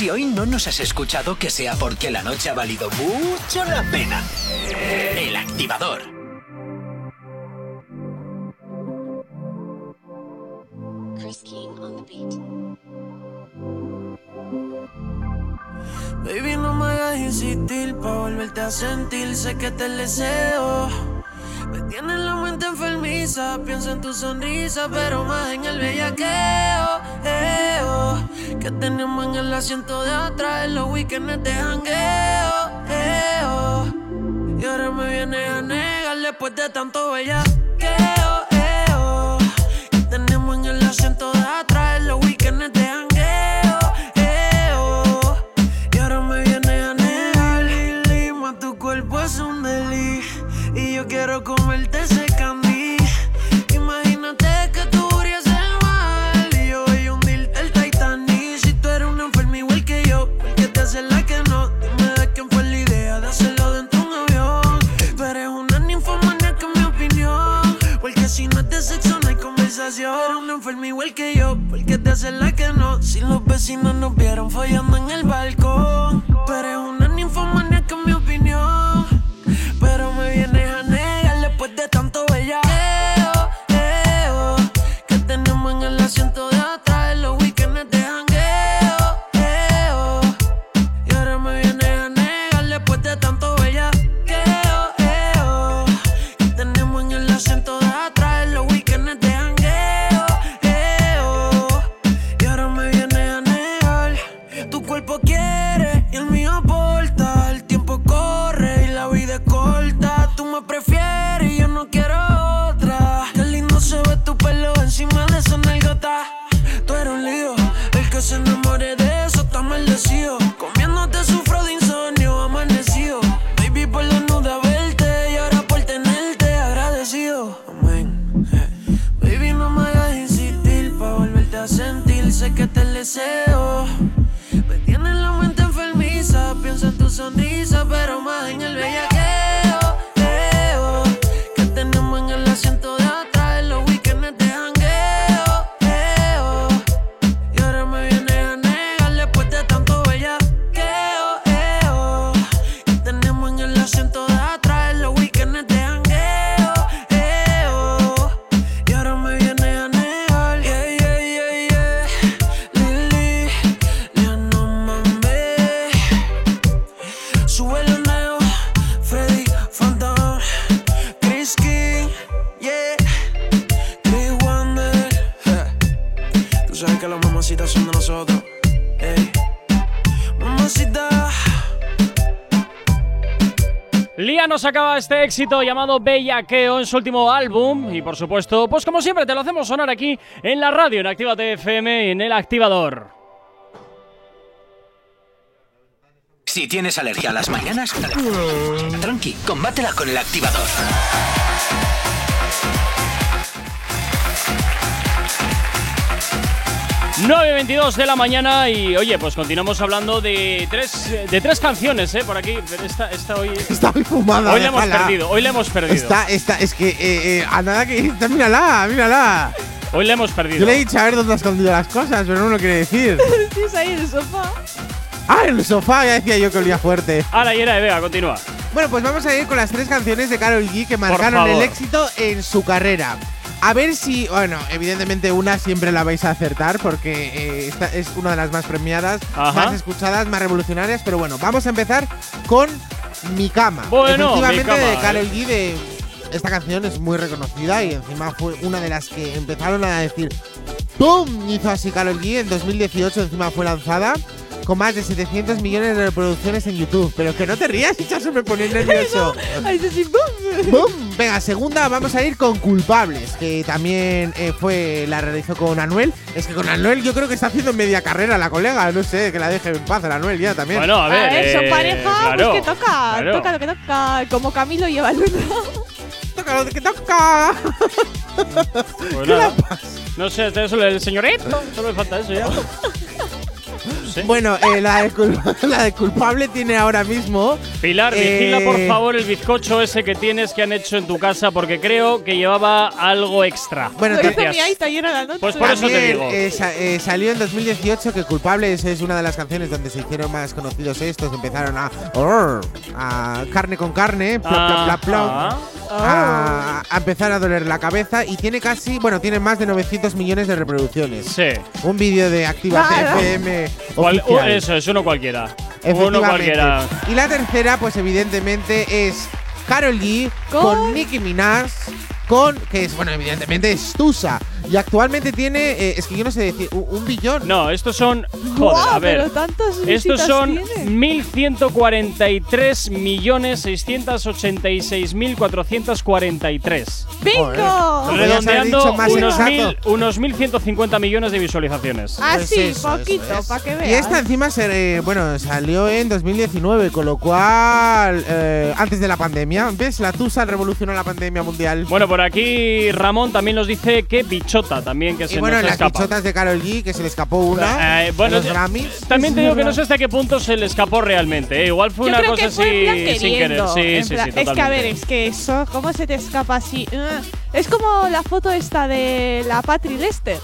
Si hoy no nos has escuchado, que sea porque la noche ha valido mucho la pena. El activador. Baby, no me hagas insistir pa' volverte a sentir. Sé que te deseo. Me tienes la mente enfermiza. Pienso en tu sonrisa, pero más en el bellaqueo. eh, oh, que tenemos en el asiento de atrás. En los weekends de jangueo. eh, oh. Y ahora me viene a negar después de tanto bellaqueo. Physical. Acaba este éxito llamado Bellaqueo en su último álbum y por supuesto, pues como siempre te lo hacemos sonar aquí en la radio, en Actívate FM, en el activador. Si tienes alergia a las mañanas, tranqui, combátela con el activador. 9.22 de la mañana y oye, pues continuamos hablando de tres, de tres canciones, ¿eh? Por aquí, esta, esta hoy... Está muy fumada. Hoy la hemos perdido, hoy la hemos perdido. Está, está, es que eh, eh, a nada que. Mírala, mírala. Hoy la hemos perdido. Yo le he dicho a ver dónde ha escondido las cosas, pero no lo quiere decir. Tienes ahí en el sofá. Ah, en el sofá, ya decía yo que olía fuerte. Ahora, Yera de Vega, continúa. Bueno, pues vamos a ir con las tres canciones de Carol G que marcaron el éxito en su carrera. A ver si, bueno, evidentemente una siempre la vais a acertar porque eh, esta es una de las más premiadas, Ajá. más escuchadas, más revolucionarias. Pero bueno, vamos a empezar con Mi Cama. Bueno, Mi Efectivamente, Cama, de Carol eh. G. De, esta canción es muy reconocida y encima fue una de las que empezaron a decir ¡Pum! Hizo así Carol G. En 2018 encima fue lanzada con más de 700 millones de reproducciones en YouTube. Pero que no te rías, ya se me pone nervioso. Ahí se sí, ¡bum! ¡Bum! Venga, segunda, vamos a ir con Culpables, que también eh, fue la realizó con Anuel. Es que con Anuel yo creo que está haciendo media carrera la colega, no sé, que la deje en paz a Anuel ya también. Bueno, a ver. A ver, son eh, pareja, claro, pues que toca, claro. toca lo que toca, como Camilo lleva el otro. toca lo que toca. Pues nada. No sé, este es el señorito. Solo le falta eso ya. Bueno, eh, la, de la de culpable tiene ahora mismo. Pilar, eh, vigila por favor el bizcocho ese que tienes que han hecho en tu casa porque creo que llevaba algo extra. Bueno, te- la noche. Pues por eso te digo. eh, sa- eh, salió en 2018 que Culpables es una de las canciones donde se hicieron más conocidos estos. Empezaron a. "Orr", a carne con carne. plop, plop, plop, plop, Ah, a, a empezar a doler la cabeza. Y tiene casi. Bueno, tiene más de 900 millones de reproducciones. Sí. Un vídeo de Activa Claro. FM. Cual- eso es uno cualquiera. Uno cualquiera. Y la tercera, pues evidentemente es Carol G con, Con- Nicki Minaj. Con, que es, bueno, evidentemente es Tusa. Y actualmente tiene, eh, es que yo no sé decir, un, un billón. No, estos son. Joder, Guau, a ver. pero tantas Estos son tiene. 1.143.686.443. ¡Bingo! Redondeando unos, mil, unos 1.150 millones de visualizaciones. Ah, Pues poquito, es. para que veas. Y esta encima se, eh, bueno, salió en 2019, con lo cual, eh, antes de la pandemia. ¿Ves? La Tusa revolucionó la pandemia mundial. Bueno, por aquí Ramón también nos dice que También que y se bueno, nos las escapa. de Carol G, que se le escapó una. Eh, bueno, los Grammys. También te digo que no sé hasta qué punto se le escapó realmente. ¿eh? Igual fue Yo una creo cosa que fue en plan así sin querer. queriendo, Sí, en sí, plan- sí, Es que a totalmente. ver, es que eso, ¿cómo se te escapa así? Ah, Es como la foto esta de la Patri Lester.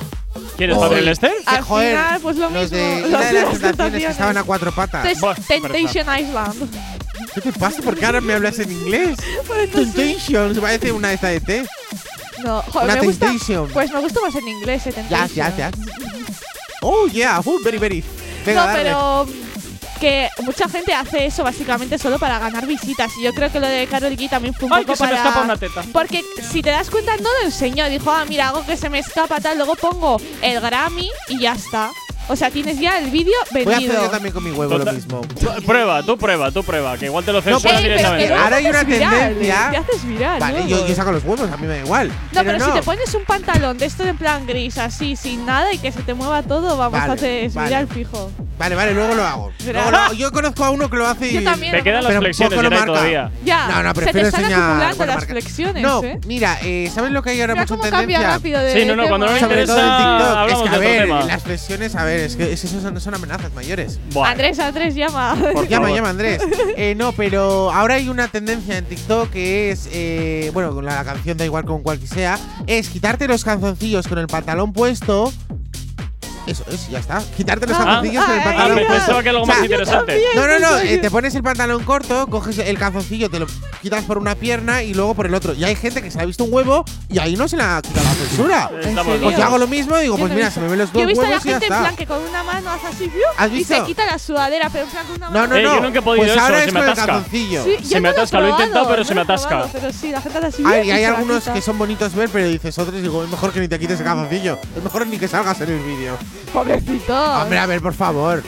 ¿Quién es Patrick Lester? Al joder, final, pues lo los mismo. de los una de las las tentaciones que estaban a cuatro patas. Buah, Temptation Island. ¿Qué te pasa? ¿Por qué ahora me hablas en inglés? Pues no sé. Temptation, se parece una de estas de té. No, joder, Una me gusta. Temptation. Pues me gusta más en inglés, eh, Ya, Temptation. ya, ya. Oh, yeah, oh, very, very. Venga, no, darle. pero que mucha gente hace eso básicamente solo para ganar visitas. Y yo creo que lo de Carol G también fue un Ay, poco que se me para. escapa una teta. Porque si te das cuenta, no lo enseñó. Dijo, ah, mira, algo que se me escapa, tal. Luego pongo el Grammy y ya está. O sea, tienes ya el vídeo Voy a hacer vendido. yo también con mi huevo lo mismo. Prueba, tú prueba, tú prueba, que igual te lo No, pero que directamente. luego Ahora hay una viral, tendencia. Te haces viral. Vale, yo, yo saco los huevos, a mí me da igual. No, pero, si te pones un pantalón de esto en plan gris, así, sin nada y que se te mueva todo, vamos Vale, a hacer vale. viral fijo. Vale, vale, luego lo hago. Verás. Luego lo hago. Yo conozco a uno que lo hace y. Yo también. Te quedan las pero flexiones, lo marca. todavía. Ya, No, no, se te prefiero están acumulando las flexiones, No, ¿eh? mira, eh, ¿sabes lo que hay ahora mucho cambia tendencia? rápido de Sí, no, no, cuando no me interesa, TikTok. hablamos es que, a de otro ver, tema. las flexiones, a ver, es que es- eso son, son amenazas mayores. Buah. Andrés, Andrés, llama. Por llama, llama, Andrés. Eh, no, pero ahora hay una tendencia en TikTok que es, eh, bueno, con la, la canción da igual con cual que sea, es quitarte los calzoncillos con el pantalón puesto. Eso es, ya está. Quitarte los Ah, calzoncillos con el ah, pantalón Ah, pensaba que algo O sea, más interesante. No, no, no. Eh, te pones el pantalón corto, coges el calzoncillo, te lo quitas por una pierna y luego por el otro. Y hay gente que se ha visto un huevo y ahí no se le ha quitado la censura. Pues yo hago lo mismo y digo, Yo pues mira, visto. se me ven los Yo he dos visto a la huevos y ya gente en está. plan que con una mano hace así. ¿Has y visto? se quita la sudadera, pero en plan con una mano. No, no, Eh, no. yo nunca he podido pues eso, ahora se es me con el atasca. calzoncillo. Sí, Se yo me no lo he atasca, lo he intentado, pero se me atasca. Pero sí, la gente así. Y y hay la algunos quita. que son bonitos ver, pero dices otros, digo, es mejor que ni te quites el calzoncillo. Es mejor ni que salgas en el vídeo. Pobrecito. Hombre, a ver, por favor.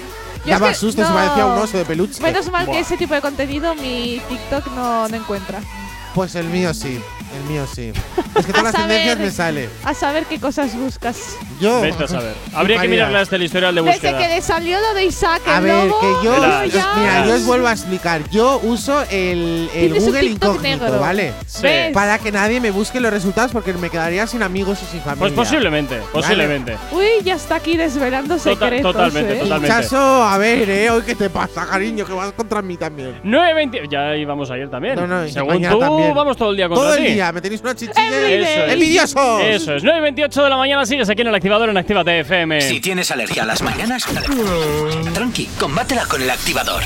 Yo es Daba que susto, se parecía a un oso de peluche. Menos mal Buah. que ese tipo de contenido mi TikTok no, no encuentra. Pues el mío sí, el mío sí. Es que todas A las saber. tendencias me sale. A saber qué cosas buscas. Yo. Vete a saber. Habría que mirarle hasta el historial de Desde búsqueda. que le salió lo de Isaac, A el ver, lobo, que yo. Ya- Mira, yo os vuelvo a explicar. Yo uso el, el Google incógnito, negro. ¿vale? Sí. ¿Ves? Para que nadie me busque los resultados porque me quedaría sin amigos y sin familia. Pues posiblemente, posiblemente. Uy, ya está aquí desvelando Tota- secretos. totalmente, ¿eh? totalmente. Chaso, a ver, eh, hoy qué te pasa, cariño, que vas contra mí también. 9.20. Ya íbamos ayer también. No, no, y Según tú, también. vamos todo el día contra Todo el ti. día, me tenéis una chichilla. Eso es. ¡Envidiosos! Eso es. 9.28 de la mañana sigues aquí en el activador en Actívate FM. Si tienes alergia a las mañanas, tranqui, combátela con el activador.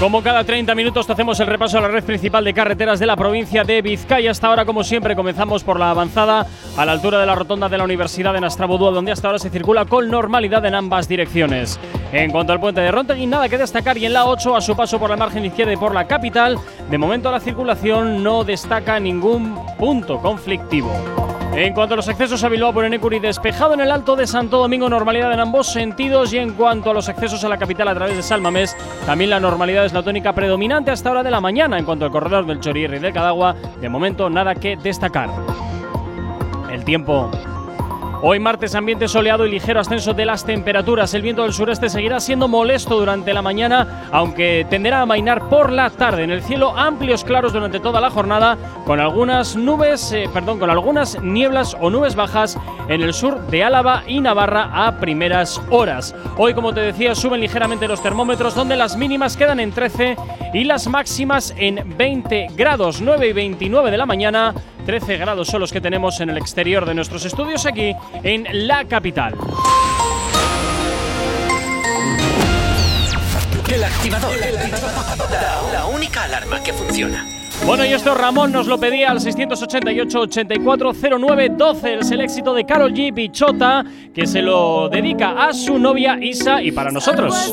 Como cada 30 minutos hacemos el repaso a la red principal de carreteras de la provincia de Vizcaya. Hasta ahora, como siempre, comenzamos por la avanzada a la altura de la rotonda de la Universidad de Nastrabudúa, donde hasta ahora se circula con normalidad en ambas direcciones. En cuanto al puente de Rontegui, nada que destacar y en la 8, a su paso por la margen izquierda y por la capital, de momento la circulación no destaca ningún punto conflictivo. En cuanto a los accesos a Bilbao por Enecuri, despejado en el Alto de Santo Domingo, normalidad en ambos sentidos. Y en cuanto a los accesos a la capital a través de Salmamés, también la normalidad es la tónica predominante hasta hora de la mañana. En cuanto al corredor del Chorierri y del Cadagua, de momento nada que destacar. El tiempo. Hoy martes ambiente soleado y ligero ascenso de las temperaturas. El viento del sureste seguirá siendo molesto durante la mañana, aunque tenderá a amainar por la tarde. En el cielo amplios claros durante toda la jornada, con algunas nubes, eh, perdón, con algunas nieblas o nubes bajas en el sur de Álava y Navarra a primeras horas. Hoy, como te decía, suben ligeramente los termómetros, donde las mínimas quedan en 13 y las máximas en 20 grados, 9 y 29 de la mañana. 13 grados son los que tenemos en el exterior de nuestros estudios aquí en la capital. El activador. La, única alarma que funciona. Bueno, y esto Ramón nos lo pedía al 688-8409-12. Es el éxito de Carol G. Pichota, que se lo dedica a su novia Isa y para nosotros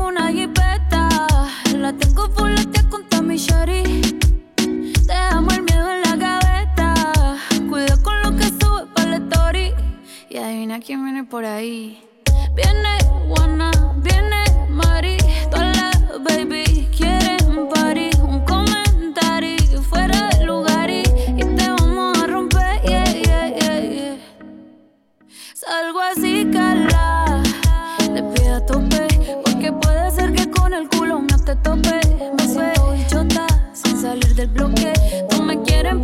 una jipeta, la tengo fuletea con Tommy Sherry. Te amo el miedo en la gaveta, cuida con lo que sube para el story. Y adivina quién viene por ahí. Viene Juana, viene Mari, todas las baby quieren party. Un comentario fuera de lugar y, y te vamos a romper, yeah, yeah, yeah, yeah. Salgo así. te topé. Me suelto y chota sin salir del bloque. No me quieren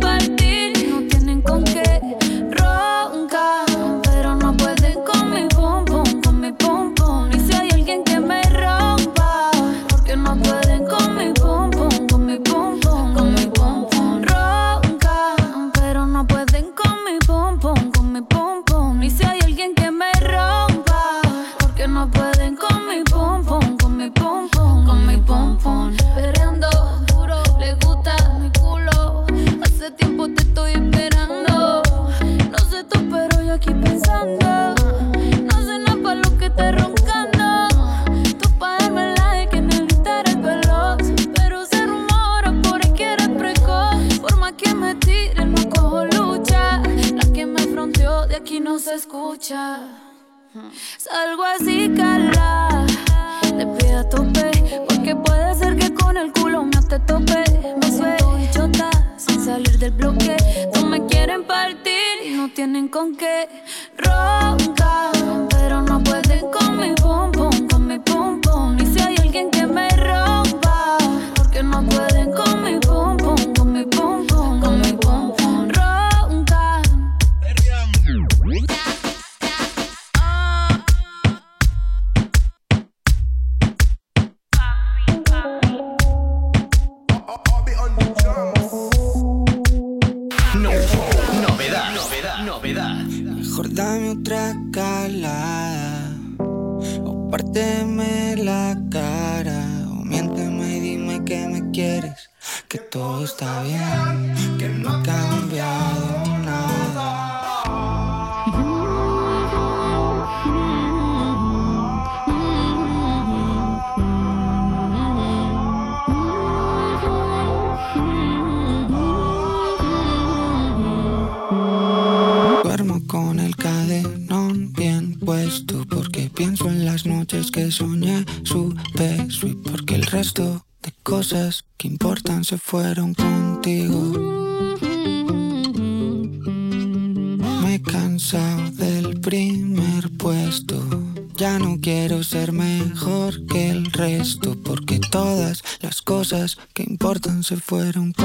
se fueron.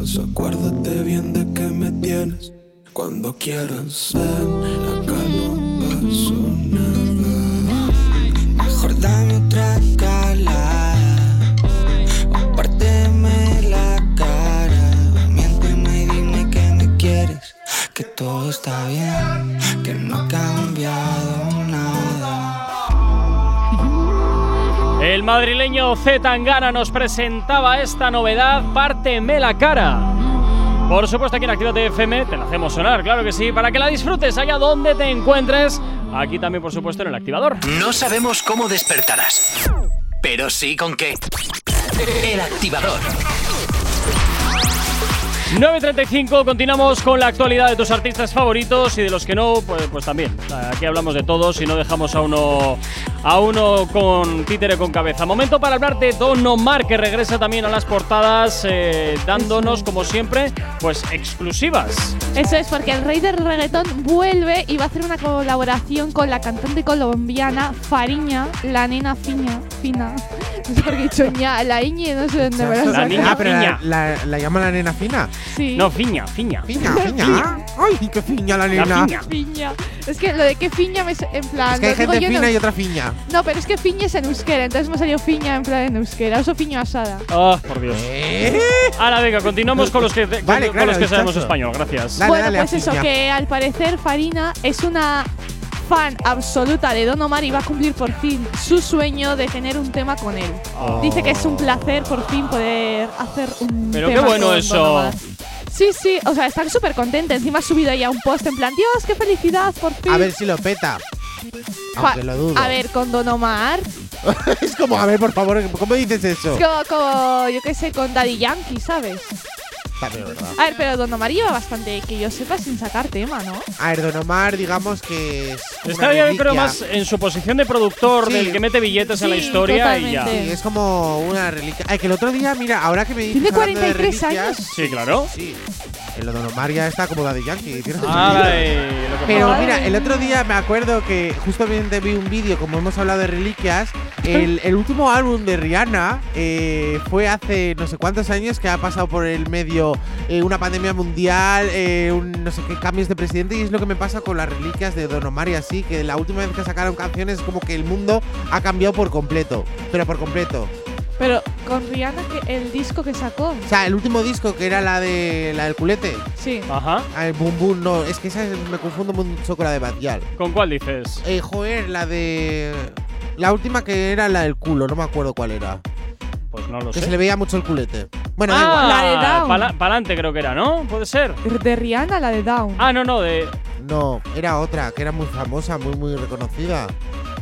acuérdate bien de que me tienes. Cuando quieras, ven, acá no pasó nada. Mejor dame otra cala, o la cara. Miénteme y dime que me quieres, que todo está bien, que no ha cambiado. El madrileño Z Tangana nos presentaba esta novedad, Párteme la cara. Por supuesto, aquí en Actívate FM te la hacemos sonar, claro que sí, para que la disfrutes allá donde te encuentres. Aquí también, por supuesto, en el activador. No sabemos cómo despertarás, pero sí con qué. El activador. 9.35, continuamos con la actualidad de tus artistas favoritos y de los que no, pues, pues también. Aquí hablamos de todos y no dejamos a uno a uno con títere con cabeza. Momento para hablar de Don Omar, que regresa también a las portadas, eh, dándonos, como siempre, pues exclusivas. Eso es porque el rey del reggaetón vuelve y va a hacer una colaboración con la cantante colombiana Fariña, la nena fiña, fina. No sé por qué he dicho ña, la iñe, no sé dónde me La saca. niña Ah, pero Fiña. la, la, la llama la nena fina. Sí. No, fiña, fiña. Fiña, fiña. Ay, qué fiña la nena. fiña. Fiña. Es que lo de que fiña me en plan. Es que hay digo gente fina y otra fiña. No, pero es que fiña es en euskera, entonces me ha salido fiña en plan en euskera. Uso fiño asada. Ah, por Dios. Ahora, venga, continuamos con los que, con- Vale, con claro, los que sabemos español. Gracias. Dale, bueno, dale pues eso, Fiña. que al parecer Farina es una fan absoluta de Don Omar y va a cumplir por fin su sueño de tener un tema con él. Oh. Dice que es un placer por fin poder hacer un Pero tema qué bueno con eso. Don Omar. Sí, sí, o sea, están súper contenta. Encima ha subido ya un post en plan, Dios, qué felicidad, por fin. A ver si lo peta. Aunque lo dudo. A ver, con Don Omar. es como, a ver, por favor, ¿cómo dices eso? Es como, como, yo qué sé, con Daddy Yankee, ¿sabes? También, ¿verdad? A ver, pero Don Omar lleva bastante, que yo sepa, sin sacar tema, ¿no? A ver, Don Omar, digamos que es. Está bien, pero reliquia. más en su posición de productor, Sí. del que mete billetes en la Sí, historia y ya. totalmente. Sí, es como una reliquia. Ay, que el otro día, mira, ahora que me dices. Tiene hablando de 43 reliquias, años. Sí, claro. Sí. El Don Omar ya está como Daddy Yankee. tiene Ay, lo que Pero pasa. mira, el otro día me acuerdo que justamente vi un vídeo, como hemos hablado de reliquias, el, el último álbum de Rihanna eh, fue hace no sé cuántos años que ha pasado por el medio eh, una pandemia mundial, eh, un no sé qué cambios de presidente y es lo que me pasa con las reliquias de Don Omar y así, que la última vez que sacaron canciones es como que el mundo ha cambiado por completo, pero por completo. Pero con Rihanna, que el disco que sacó. O sea, el último disco que era la de la del culete, Sí. Ajá. ah, el Boom Boom, no, es que esa es- me confundo mucho con la de Badial. ¿Con cuál dices? Eh, joder, la de. La última que era la del culo, no me acuerdo cuál era. Pues no lo Que sé. se le veía mucho el culete. Bueno, da igual. La de Down. Ah, para adelante creo que era, ¿no? Puede ser. De Rihanna, la de Down. Ah, no, no, de. No, era otra, que era muy famosa, muy, muy reconocida.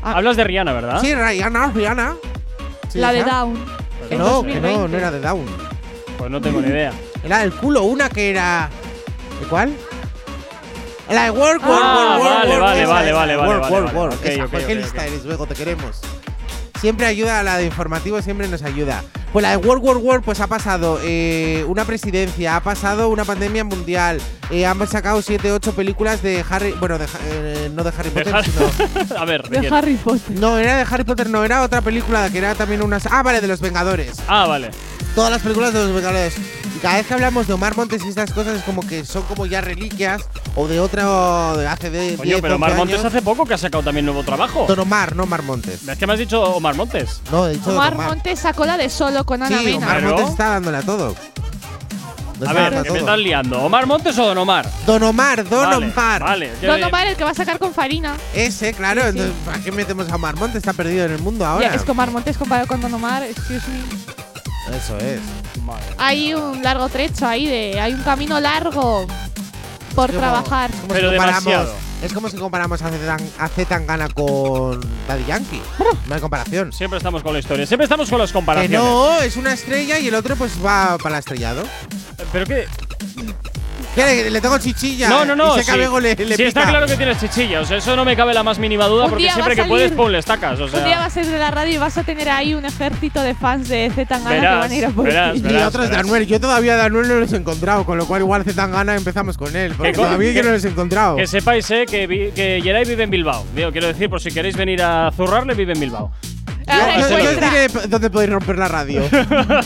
Ah. Hablas de Rihanna, ¿verdad? Sí, Rihanna, Rihanna. Sí, la de esa. Down. Que En no, que no, 2020. no era de Down. Pues no tengo ni idea. Era del culo, una que era. ¿De cuál? La de Work, Work, Ah, Work, Work, vale, Work, vale, esa, vale, esa. vale, vale, Work, vale, Work, vale. Work. Ok, Esa, ok, pues qué ok, lista eres, luego te queremos. Siempre ayuda a la de informativo, siempre nos ayuda. Pues la de World War World, pues ha pasado eh, una presidencia, ha pasado una pandemia mundial, eh, han sacado 7, 8 películas de Harry, bueno, de, eh, no de Harry De Potter, Har- sino… A ver, ¿de De quién? Harry Potter. No, era de Harry Potter, no, era otra película que era también unas… Ah, vale, de los Vengadores. Ah, vale. Todas las películas de los Vengadores. Cada vez que hablamos de Omar Montes y estas cosas es como que son como ya reliquias o de otro de hace de Coño, 10, pero 11 Omar Montes hace poco que ha sacado también nuevo trabajo. Don Omar, no Omar Montes. Es que me has dicho Omar Montes. No, he dicho Omar Don Omar. Montes sacó la de solo con Ana Sí. Omar. Montes está dándole a todo. A ver, que me estás liando. ¿Omar Montes o Don Omar? Don Omar, Don vale, Omar. Vale. Don Omar, el que va a sacar con Farina. Ese, claro. Sí, sí. entonces, ¿Para qué metemos a Omar Montes? Está perdido en el mundo Ya, ahora. es que Omar Montes comparado con Don Omar, excuse me. Eso es. Madre. Hay un largo trecho ahí de. Hay un camino largo por como- trabajar. Como Pero si comparamos- demasiado. Es como si comparamos a Zetangana con Daddy Yankee. No hay comparación. Siempre estamos con la historia. Siempre estamos con las Que comparaciones. no, es una estrella y el otro pues va para el estrellado. Pero que. ¿Qué? Le, le tengo chichilla. No, no, no. Y sí. Le, le Sí, está claro que tienes chichilla. O sea, eso no me cabe la más mínima duda Un porque siempre que salir- puedes, pum, le estacas. O Un día vas a ser de la radio y vas a tener ahí un ejército de fans de Z Tangana que van a ir a por verás, ti. Y otros de Anuel. Yo todavía de Anuel no los he encontrado, con lo cual igual Zetangana empezamos con él. Porque todavía yo que- no los he encontrado. Que sepáis, eh, que, vi- que Geray vive en Bilbao. Digo, quiero decir, por si queréis venir a zurrarle, vive en Bilbao. Ahora Yo- yo, yo os encuentra, diré dónde podéis romper la radio. Os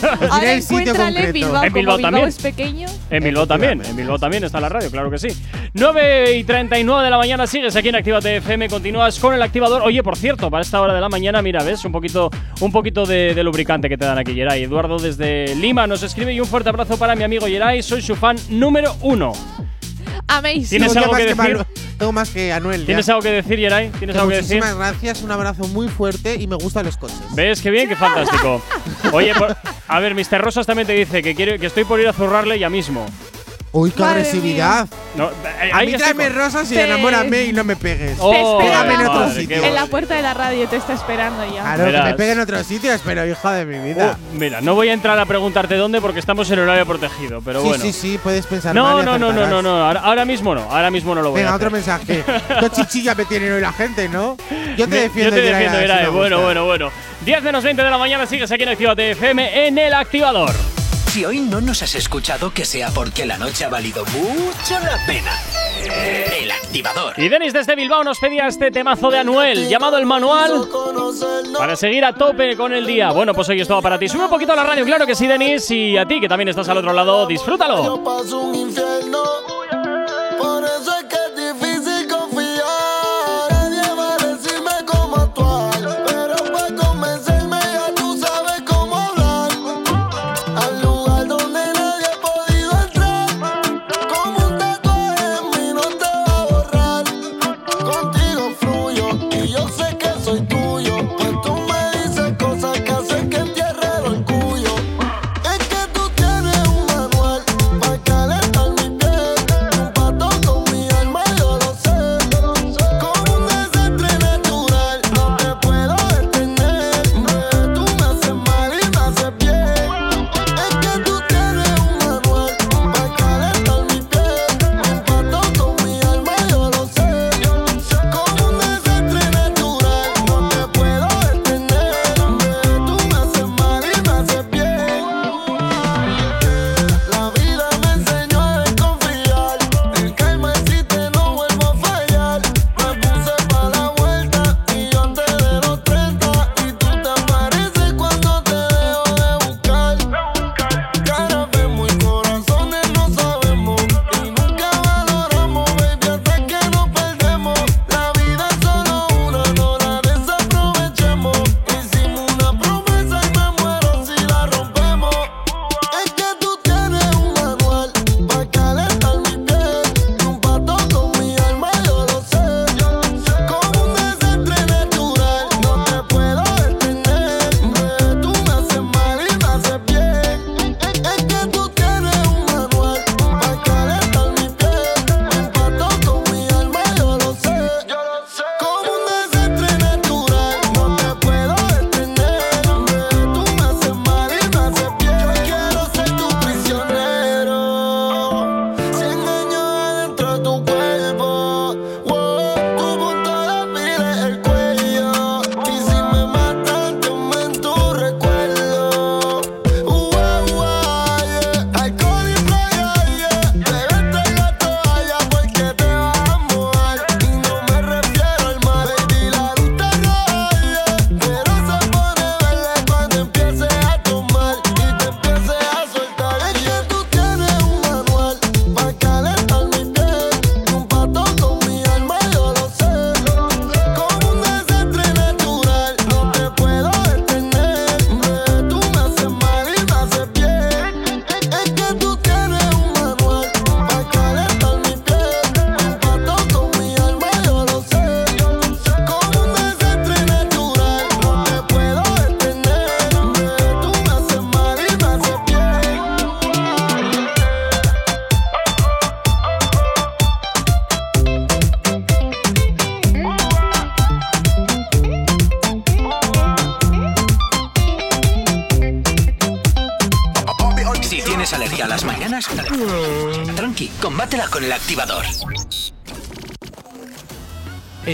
ahora diré el sitio encuéntrale en concreto. Bilbao. En Bilbao como también. es pequeño. En Bilbao también, en Bilbao también está la radio, claro que sí. 9 y 39 de la mañana sigues aquí en Actívate FM, continúas con el activador. Oye, por cierto, para esta hora de la mañana, mira, ves un poquito, un poquito de, de lubricante que te dan aquí, Geray. Eduardo desde Lima nos escribe y un fuerte abrazo para mi amigo Geray, soy su fan número uno. Amazing. ¿Tienes Tengo algo que más decir? Tengo más que Anuel. ya. ¿Tienes algo que decir, Yeray? ¿Tienes Que algo que decir? Muchísimas gracias, un abrazo muy fuerte y me gustan los coches. ¿Ves? Qué bien, qué fantástico. Oye, por- a ver, Mr. Rosas también te dice que, quiere, que estoy por ir a zurrarle ya mismo. Uy, qué Madre agresividad. No, eh, A mí tráeme con- rosas y Te- enamórame y no me pegues. Oh, Pégame en otro madre, sitio. qué En la puerta de la radio te está esperando ya. Claro, que Verás. me pegue en otro sitio, pero hijo de mi vida. Oh, mira, no voy a entrar a preguntarte dónde porque estamos en horario protegido, pero sí, bueno. sí, sí, puedes pensar No, mal y no, no, no, acertarás. no, no, ahora, ahora mismo no, ahora mismo no lo voy Venga, a otro hacer. mensaje. Qué chichilla me tiene hoy la gente, ¿no? Yo te Me- defiendo, Yo te Yeray, defiendo, Yeray. me Bueno, gusta. bueno, bueno. 10 menos 20 de la mañana sigues aquí en Actívate FM en el activador. Si hoy no nos has escuchado, que sea porque la noche ha valido mucho la pena. El activador. Y Denis desde Bilbao nos pedía este temazo de Anuel, llamado El Manual, para seguir a tope con el día. Bueno, pues hoy es todo para ti. Sube un poquito la radio, claro que sí, Denis. Y a ti, que también estás al otro lado, disfrútalo. paso un infierno. Por eso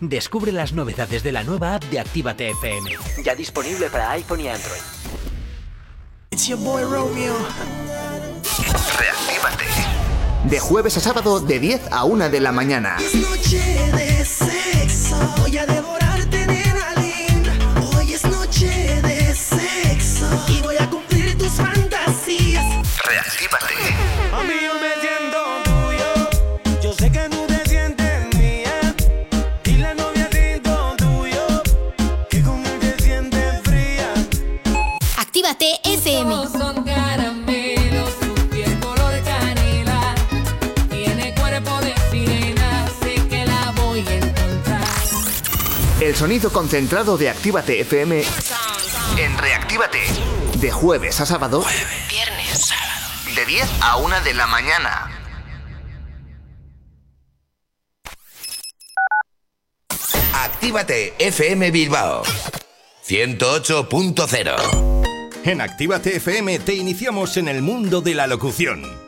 Descubre las novedades de la nueva app de Actívate FM. Ya disponible para iPhone y Android. It's your boy Romeo. Reactívate. De jueves a sábado de 10 a 1 de la mañana. Noche de ser Voy a El sonido concentrado de Actívate FM en Reactívate. De jueves a sábado. Viernes, sábado. De 10 a 1 de la mañana. Actívate FM Bilbao 108.0 En Actívate FM te iniciamos en el mundo de la locución.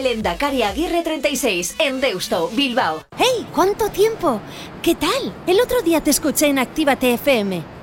calle Lendakari Aguirre 36, en Deusto, Bilbao. ¡Hey! ¿Cuánto tiempo? ¿Qué tal? El otro día te escuché en Actívate FM.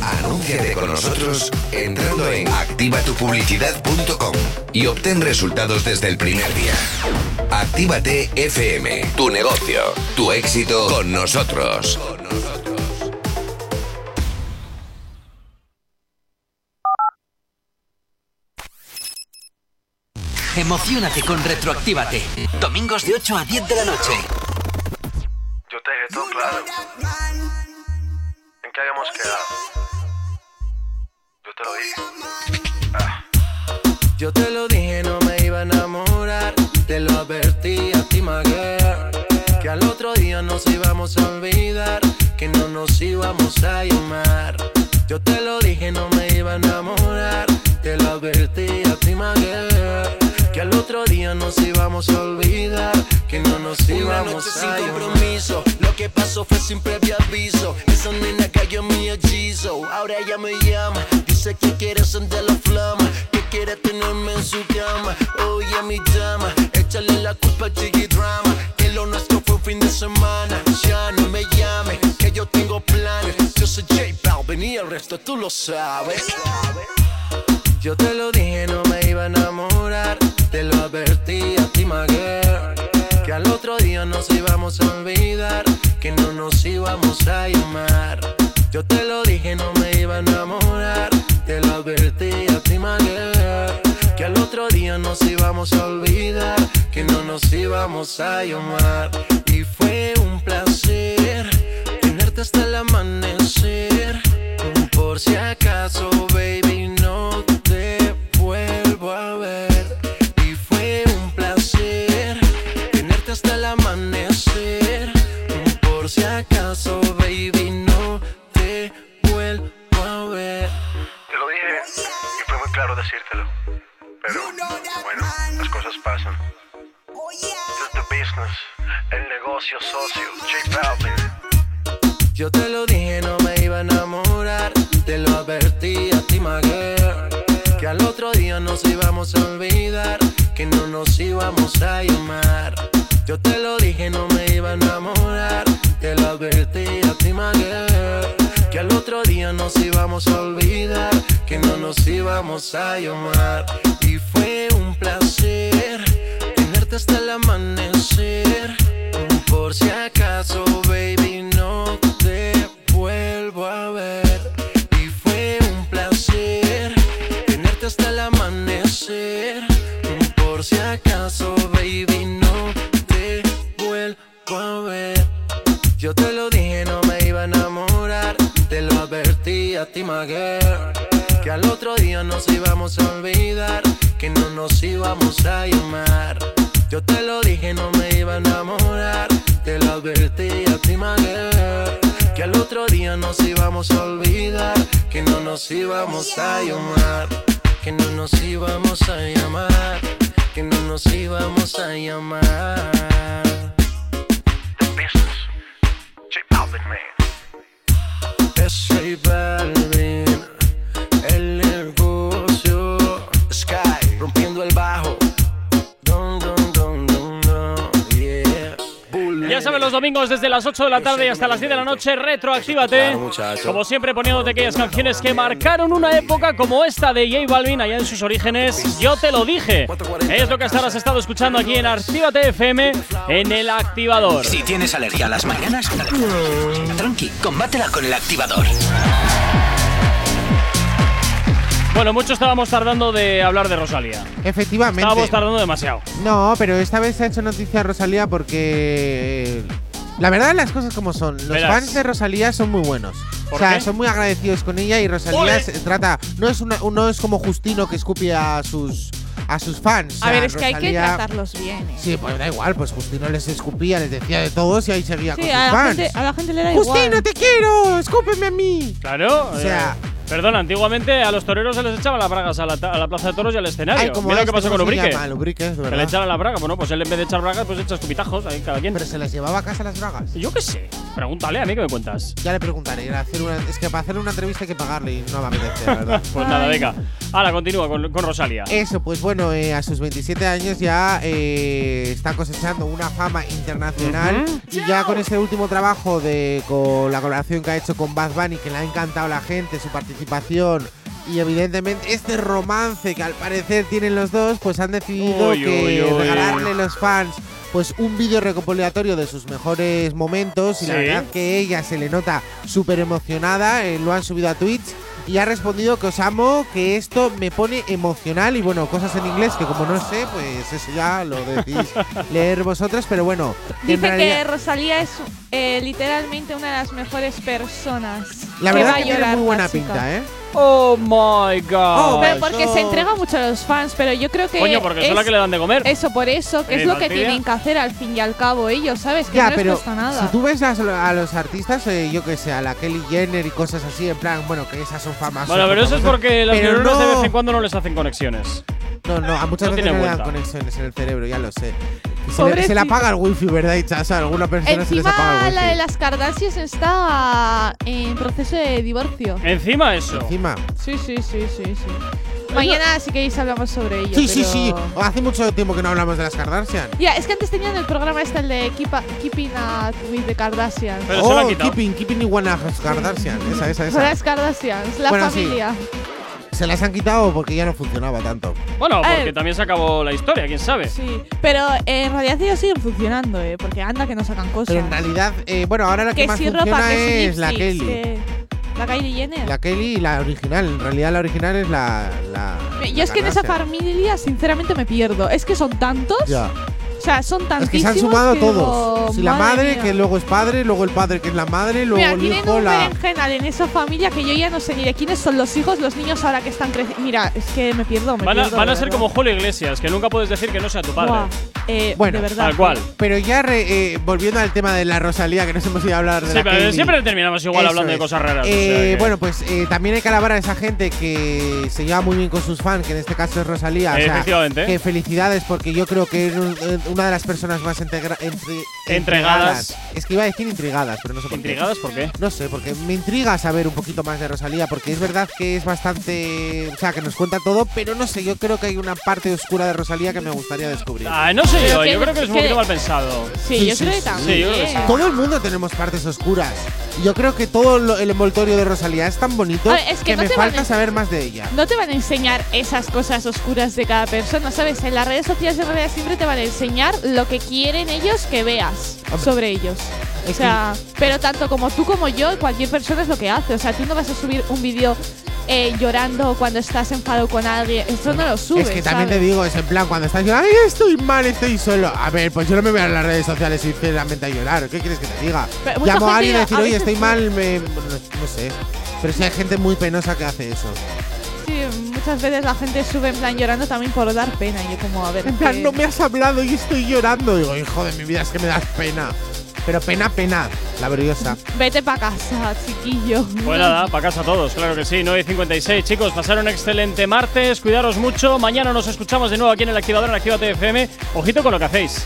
Anúnciate con nosotros entrando en activatupublicidad.com y obtén resultados desde el primer día. Actívate FM, tu negocio, tu éxito con nosotros. Emocionate con Retroactívate. Domingos de 8 a 10 de la noche. Yo te dejé todo claro. ¿En qué habíamos quedado? Yo te lo dije. Yo te lo dije, no me iba a enamorar. Te lo advertí a ti, my Que al otro día nos íbamos a olvidar. Que no nos íbamos a llamar. Yo te lo dije, no me iba a enamorar. Te lo advertí a ti, my girl, otro día nos íbamos a olvidar. Que no nos Una íbamos noche a sin compromiso. Lo que pasó fue sin previo aviso. Esa nena cayó en mi hechizo. Ahora ella me llama. Dice que quiere encender la flama. Que quiere tenerme en su cama. Oye, mi dama. Échale la culpa al Jiggy Drama. Que lo nuestro fue un fin de semana. Ya no me llames. Que yo tengo planes. Yo soy J Balvin y el resto tú lo sabes. Yo te lo dije, no me iba a enamorar. Te lo advertí a ti, girl, Que al otro día nos íbamos a olvidar. Que no nos íbamos a llamar. Yo te lo dije, no me iba a enamorar. Te lo advertí a ti, girl, Que al otro día nos íbamos a olvidar. Que no nos íbamos a llamar. Y fue un placer tenerte hasta el amanecer. Por si acaso, baby, Pero bueno, las cosas pasan. This is the business, el negocio socio, J Balvin. Yo te lo dije, no me iba a enamorar. Te lo advertí a ti, my girl, Que al otro día nos íbamos a olvidar. Que no nos íbamos a llamar. Yo te lo dije, no me iba a enamorar. Te lo advertí a ti, my girl, Que al otro día nos íbamos a olvidar. Que no nos íbamos a llamar. Y fue un placer tenerte hasta el amanecer. Por si acaso, baby, no te vuelvo a ver. Y fue un placer tenerte hasta el amanecer. Por si acaso, baby, no girl, Que al otro día nos íbamos a olvidar. Que no nos íbamos a llamar. Yo te lo dije, no me iba a enamorar. Te lo advertí a ti, my girl, Que al otro día nos íbamos a olvidar. Que no nos íbamos a llamar. Que no nos íbamos a llamar. Que no nos íbamos a llamar. J Balvin, man. Es J los domingos desde las 8 de la tarde y hasta las 10 de la noche, retroactívate. Como siempre, poniéndote aquellas canciones que marcaron una época como esta de J Balvin allá en sus orígenes. Yo te lo dije. Es lo que hasta ahora has estado escuchando aquí en Actívate FM en el activador. Si tienes alergia a las mañanas, tranqui, combátela con el activador. Bueno, mucho estábamos tardando de hablar de Rosalía. Efectivamente. Estábamos tardando demasiado. No, pero esta vez se ha hecho noticia Rosalía porque. eh, La verdad, las cosas como son. Los Verás. fans de Rosalía son muy buenos. O ¿Por sea, qué? son muy agradecidos con ella y Rosalía ¡Ole! se trata. No es, una, no es como Justino que escupie a sus, a sus fans. O A sea, ver, es que hay que Rosalía- tratarlos bien. ¿eh? Sí, pues da igual, pues Justino les escupía, les decía de todos y ahí seguía Sí, con sus a fans. gente, a la gente le da Justino, igual. te quiero, escúpeme a mí. Claro. O sea- eh, Perdona, antiguamente a los toreros se les echaban las bragas a la, a la plaza de toros y al escenario. Ay, como Mira lo que este, pasó con ¿cómo se Ubrique. llama? Ubrique, es Se le echaban las bragas. Bueno, pues él en vez de echar bragas, pues echa escupitajos ahí cada quien. Pero se las llevaba a casa las bragas. Yo qué sé. Pregúntale a mí que me cuentas. Ya le preguntaré. hacer una- es que para hacer una entrevista hay que pagarle y no me apetece, la verdad. Pues nada, venga. Ahora continúa con, con Rosalía. Eso, pues bueno, eh, a sus 27 años ya eh, está cosechando una fama internacional. Ujú. Y ya con este último trabajo de con la colaboración que ha hecho con Bad Bunny, que le ha encantado a la gente, su participación. Y evidentemente este romance que al parecer tienen los dos, pues han decidido que regalarle a los fans pues un vídeo recopilatorio de sus mejores momentos y la verdad que ella se le nota súper emocionada, eh, lo han subido a Twitch y ha respondido que os amo, que esto me pone emocional y bueno, cosas en inglés que como no sé, pues eso ya lo decís leer vosotros, pero bueno, que en Dice que realidad- Rosalía es eh, literalmente una de las mejores personas. la que verdad va a que tiene muy buena pinta, ¿eh? Oh my god. Pero porque se entrega mucho a los fans, pero yo creo que. Coño, porque son es- la que le dan de comer. Eso, por eso, que Eh, es lo que tienen que hacer al fin y al cabo ellos, ¿sabes? Que Ya, no les pero cuesta nada. si tú ves a los artistas, eh, yo que sé, a la Kelly Jenner y cosas así, en plan, bueno, que esas son famosas. Bueno, pero eso es porque pero neuronas de no- vez en cuando no les hacen conexiones. No, no, a muchas No veces no le dan conexiones en el cerebro, ya lo sé. Y Se le, se le apaga el wifi, ¿verdad? A alguna persona se les apaga Encima el la de wifi. las Kardashians está en proceso de divorcio. Encima eso. Encima. Sí, sí, sí, sí, sí. Mañana si queréis hablamos sobre ello. Sí, sí, pero- sí. Hace mucho tiempo que no hablamos de las Kardashian. Ya, es que antes tenían el programa este, el de Keep a- Keeping Up with the Kardashians. Pero se lo han oh, quitado. Keeping, Keeping Iguana Kardashian. Esa, esa, Son esa. las Kardashians, la Bueno, sí. familia. Se las han quitado porque ya no funcionaba tanto. Bueno, porque también se acabó la historia, quién sabe. Sí, pero eh, en realidad ellos siguen funcionando, ¿eh? Porque anda que no sacan cosas. Pero en realidad, eh, bueno, ahora la que, que más si funciona ropa, que es la lipsticks, Kelly. La Kylie Jenner. La Kelly y la original. En realidad, la original es la. la Yo la es que en esa familia, sinceramente, me pierdo. Es que son tantos. Ya. O sea, son Es tantísimos. que se han sumado que todos. digo, Si la madre mía. que luego es padre, luego el padre, que es la madre, luego Mira, el tienen hijo, un la. berenjenal en esa familia que yo ya no sé ni de quiénes son los hijos, los niños ahora que están creciendo. Mira, es que me pierdo, me Van a, pierdo, van a de ser como Julio Iglesias, que nunca puedes decir que no sea tu padre. Eh, Bueno, de verdad. Tal cual. Pero ya re- eh, volviendo al tema de la Rosalía, que nos hemos ido a hablar de Sí, la pero siempre terminamos igual Eso hablando de es. cosas raras. o Eh, sea que- Bueno, pues eh, también hay que alabar a esa gente que se lleva muy bien con sus fans, que en este caso es Rosalía. o sea, Efectivamente. que felicidades porque yo creo que es un- una de las personas más integra- Entregadas. Es que iba a decir intrigadas, pero no sé por qué. ¿Intrigadas por qué? No sé, porque me intriga saber un poquito más de Rosalía, porque es verdad que es bastante. O sea, que nos cuenta todo, pero no sé, yo creo que hay una parte oscura de Rosalía que me gustaría descubrir. Ah, no sé Pero yo, que- yo creo que es un que- poquito mal pensado. Sí, yo creo que también. Sí, yo creo que sí. Todo el mundo tenemos partes oscuras. Y Yo creo que todo lo- el envoltorio de Rosalía es tan bonito A ver, es que que, no me te van falta a- saber más de ella. No te van a enseñar esas cosas oscuras de cada persona, ¿sabes? En las redes sociales en realidad siempre te van a enseñar lo que quieren ellos que veas sobre ellos. O Es sea, pero tanto como tú como yo, cualquier persona es lo que hace. O sea, tú no vas a subir un vídeo eh, llorando cuando estás enfadado con alguien. Eso no lo subes. es que también ¿sabes? te digo, es en plan, cuando estás diciendo, ay, estoy mal, estoy solo. A ver, pues yo no me voy a las redes sociales sinceramente a llorar. ¿Qué quieres que te diga? Pero Llamo a alguien y decir, oye, estoy mal, me- no, no sé. Pero sí hay gente muy penosa que hace eso. Sí, muchas veces la gente sube en plan llorando también por dar pena. Y yo como, a ver. En plan, que- no me has hablado y estoy llorando. Digo, hijo de mi vida, es que me das pena. Pero pena, pena, la briosa. Vete para casa, chiquillo. Pues nada, para casa todos, claro que sí. 9 y 56. Chicos, pasar un excelente martes. Cuidaros mucho. Mañana nos escuchamos de nuevo aquí en el activador en Actívate FM. Ojito con lo que hacéis.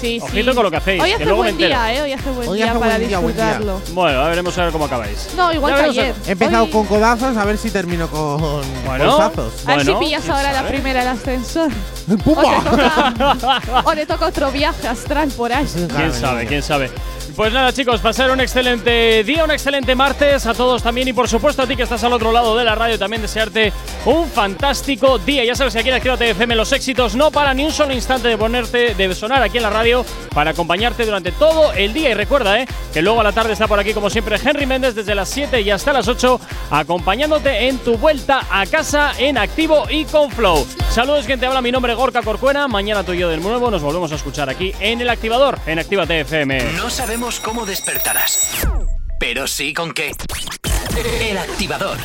Sí, sí. Ojito con lo que hacéis, Hoy que hace luego me buen entero. día, ¿eh? Hoy hace buen Hoy día hace para buen día, buen día. disfrutarlo. Bueno, a veremos a ver cómo acabáis. No, igual Ya que veremos a- ayer. He empezado Hoy- con codazos, a ver si termino con Bueno. bolsazos. A ver si Bueno, pillas ahora la primera el ascensor. O, ¡Pumba! te toca, o le toca otro viaje astral por ahí. ¿Quién sabe? ¿Quién sabe? Pues nada, chicos, pasar un excelente día, un excelente martes a todos también y por supuesto a ti que estás al otro lado de la radio también desearte un fantástico día. Ya sabes que aquí en Actívate FM los éxitos no para ni un solo instante de ponerte, de sonar aquí en la radio para acompañarte durante todo el día. Y recuerda, eh, que luego a la tarde está por aquí como siempre Henry Méndez desde las 7 y hasta las 8 acompañándote en tu vuelta a casa en activo y con flow. Saludos, quien te habla, mi nombre es Gorka Corcuera. Mañana tú y yo de nuevo nos volvemos a escuchar aquí en el activador en Actívate FM. No sabemos cómo despertarás, pero sí con qué. El activador.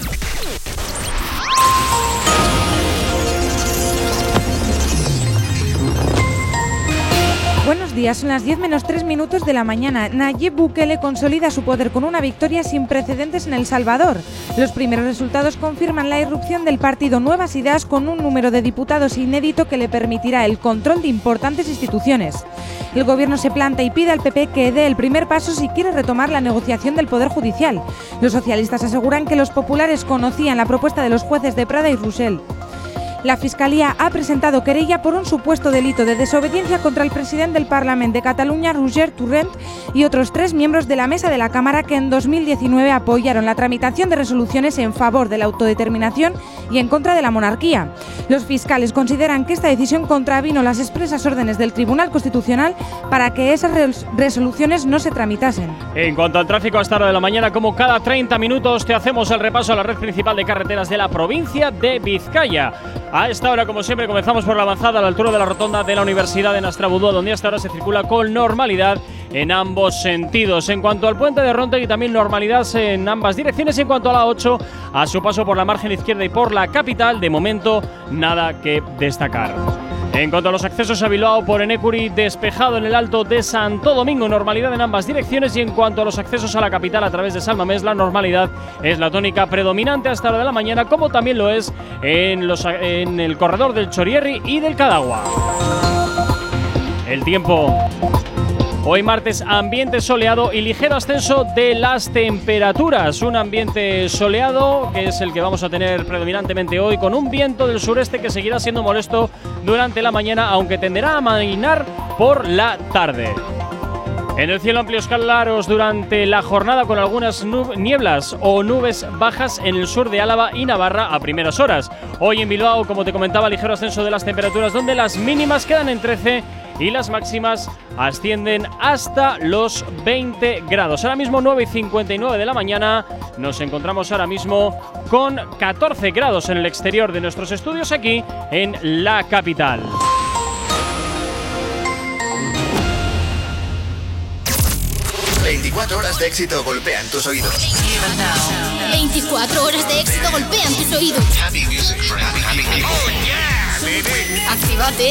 Buenos días, son las 10 menos 3 minutos de la mañana. Nayib Bukele consolida su poder con una victoria sin precedentes en El Salvador. Los primeros resultados confirman la irrupción del partido Nuevas Ideas con un número de diputados inédito que le permitirá el control de importantes instituciones. El gobierno se planta y pide al PP que dé el primer paso si quiere retomar la negociación del Poder Judicial. Los socialistas aseguran que los populares conocían la propuesta de los jueces de Prada y Roussel. La Fiscalía ha presentado querella por un supuesto delito de desobediencia contra el presidente del Parlamento de Cataluña, Roger Torrent, y otros tres miembros de la mesa de la Cámara que en 2019 apoyaron la tramitación de resoluciones en favor de la autodeterminación y en contra de la monarquía. Los fiscales consideran que esta decisión contravino las expresas órdenes del Tribunal Constitucional para que esas res- resoluciones no se tramitasen. En cuanto al tráfico a esta hora de la mañana, como cada 30 minutos te hacemos el repaso a la red principal de carreteras de la provincia de Vizcaya. A esta hora, como siempre, comenzamos por la avanzada a la altura de la rotonda de la Universidad de Nastrabudúa, donde hasta ahora se circula con normalidad en ambos sentidos. En cuanto al puente de Rontegui, también normalidad en ambas direcciones. En cuanto a la 8, a su paso por la margen izquierda y por la capital, de momento nada que destacar. En cuanto a los accesos a Bilbao por Enecuri, despejado en el alto de Santo Domingo, normalidad en ambas direcciones. Y en cuanto a los accesos a la capital a través de Salmamés, la normalidad es la tónica predominante hasta la de la mañana, como también lo es en, en el corredor del Chorierri y del Cadagua. El tiempo. Hoy martes, ambiente soleado y ligero ascenso de las temperaturas. Un ambiente soleado que es el que vamos a tener predominantemente hoy, con un viento del sureste que seguirá siendo molesto durante la mañana, aunque tenderá a amainar por la tarde. En el cielo amplios claros durante la jornada con algunas nieblas o nubes bajas en el sur de Álava y Navarra a primeras horas. Hoy en Bilbao, como te comentaba, ligero ascenso de las temperaturas donde las mínimas quedan en 13 y las máximas ascienden hasta los 20 grados. Ahora mismo 9 y 59 de la mañana nos encontramos ahora mismo con 14 grados en el exterior de nuestros estudios aquí en la capital. ...24 horas de éxito golpean tus oídos. 24 horas de éxito golpean tus oídos. Actívate.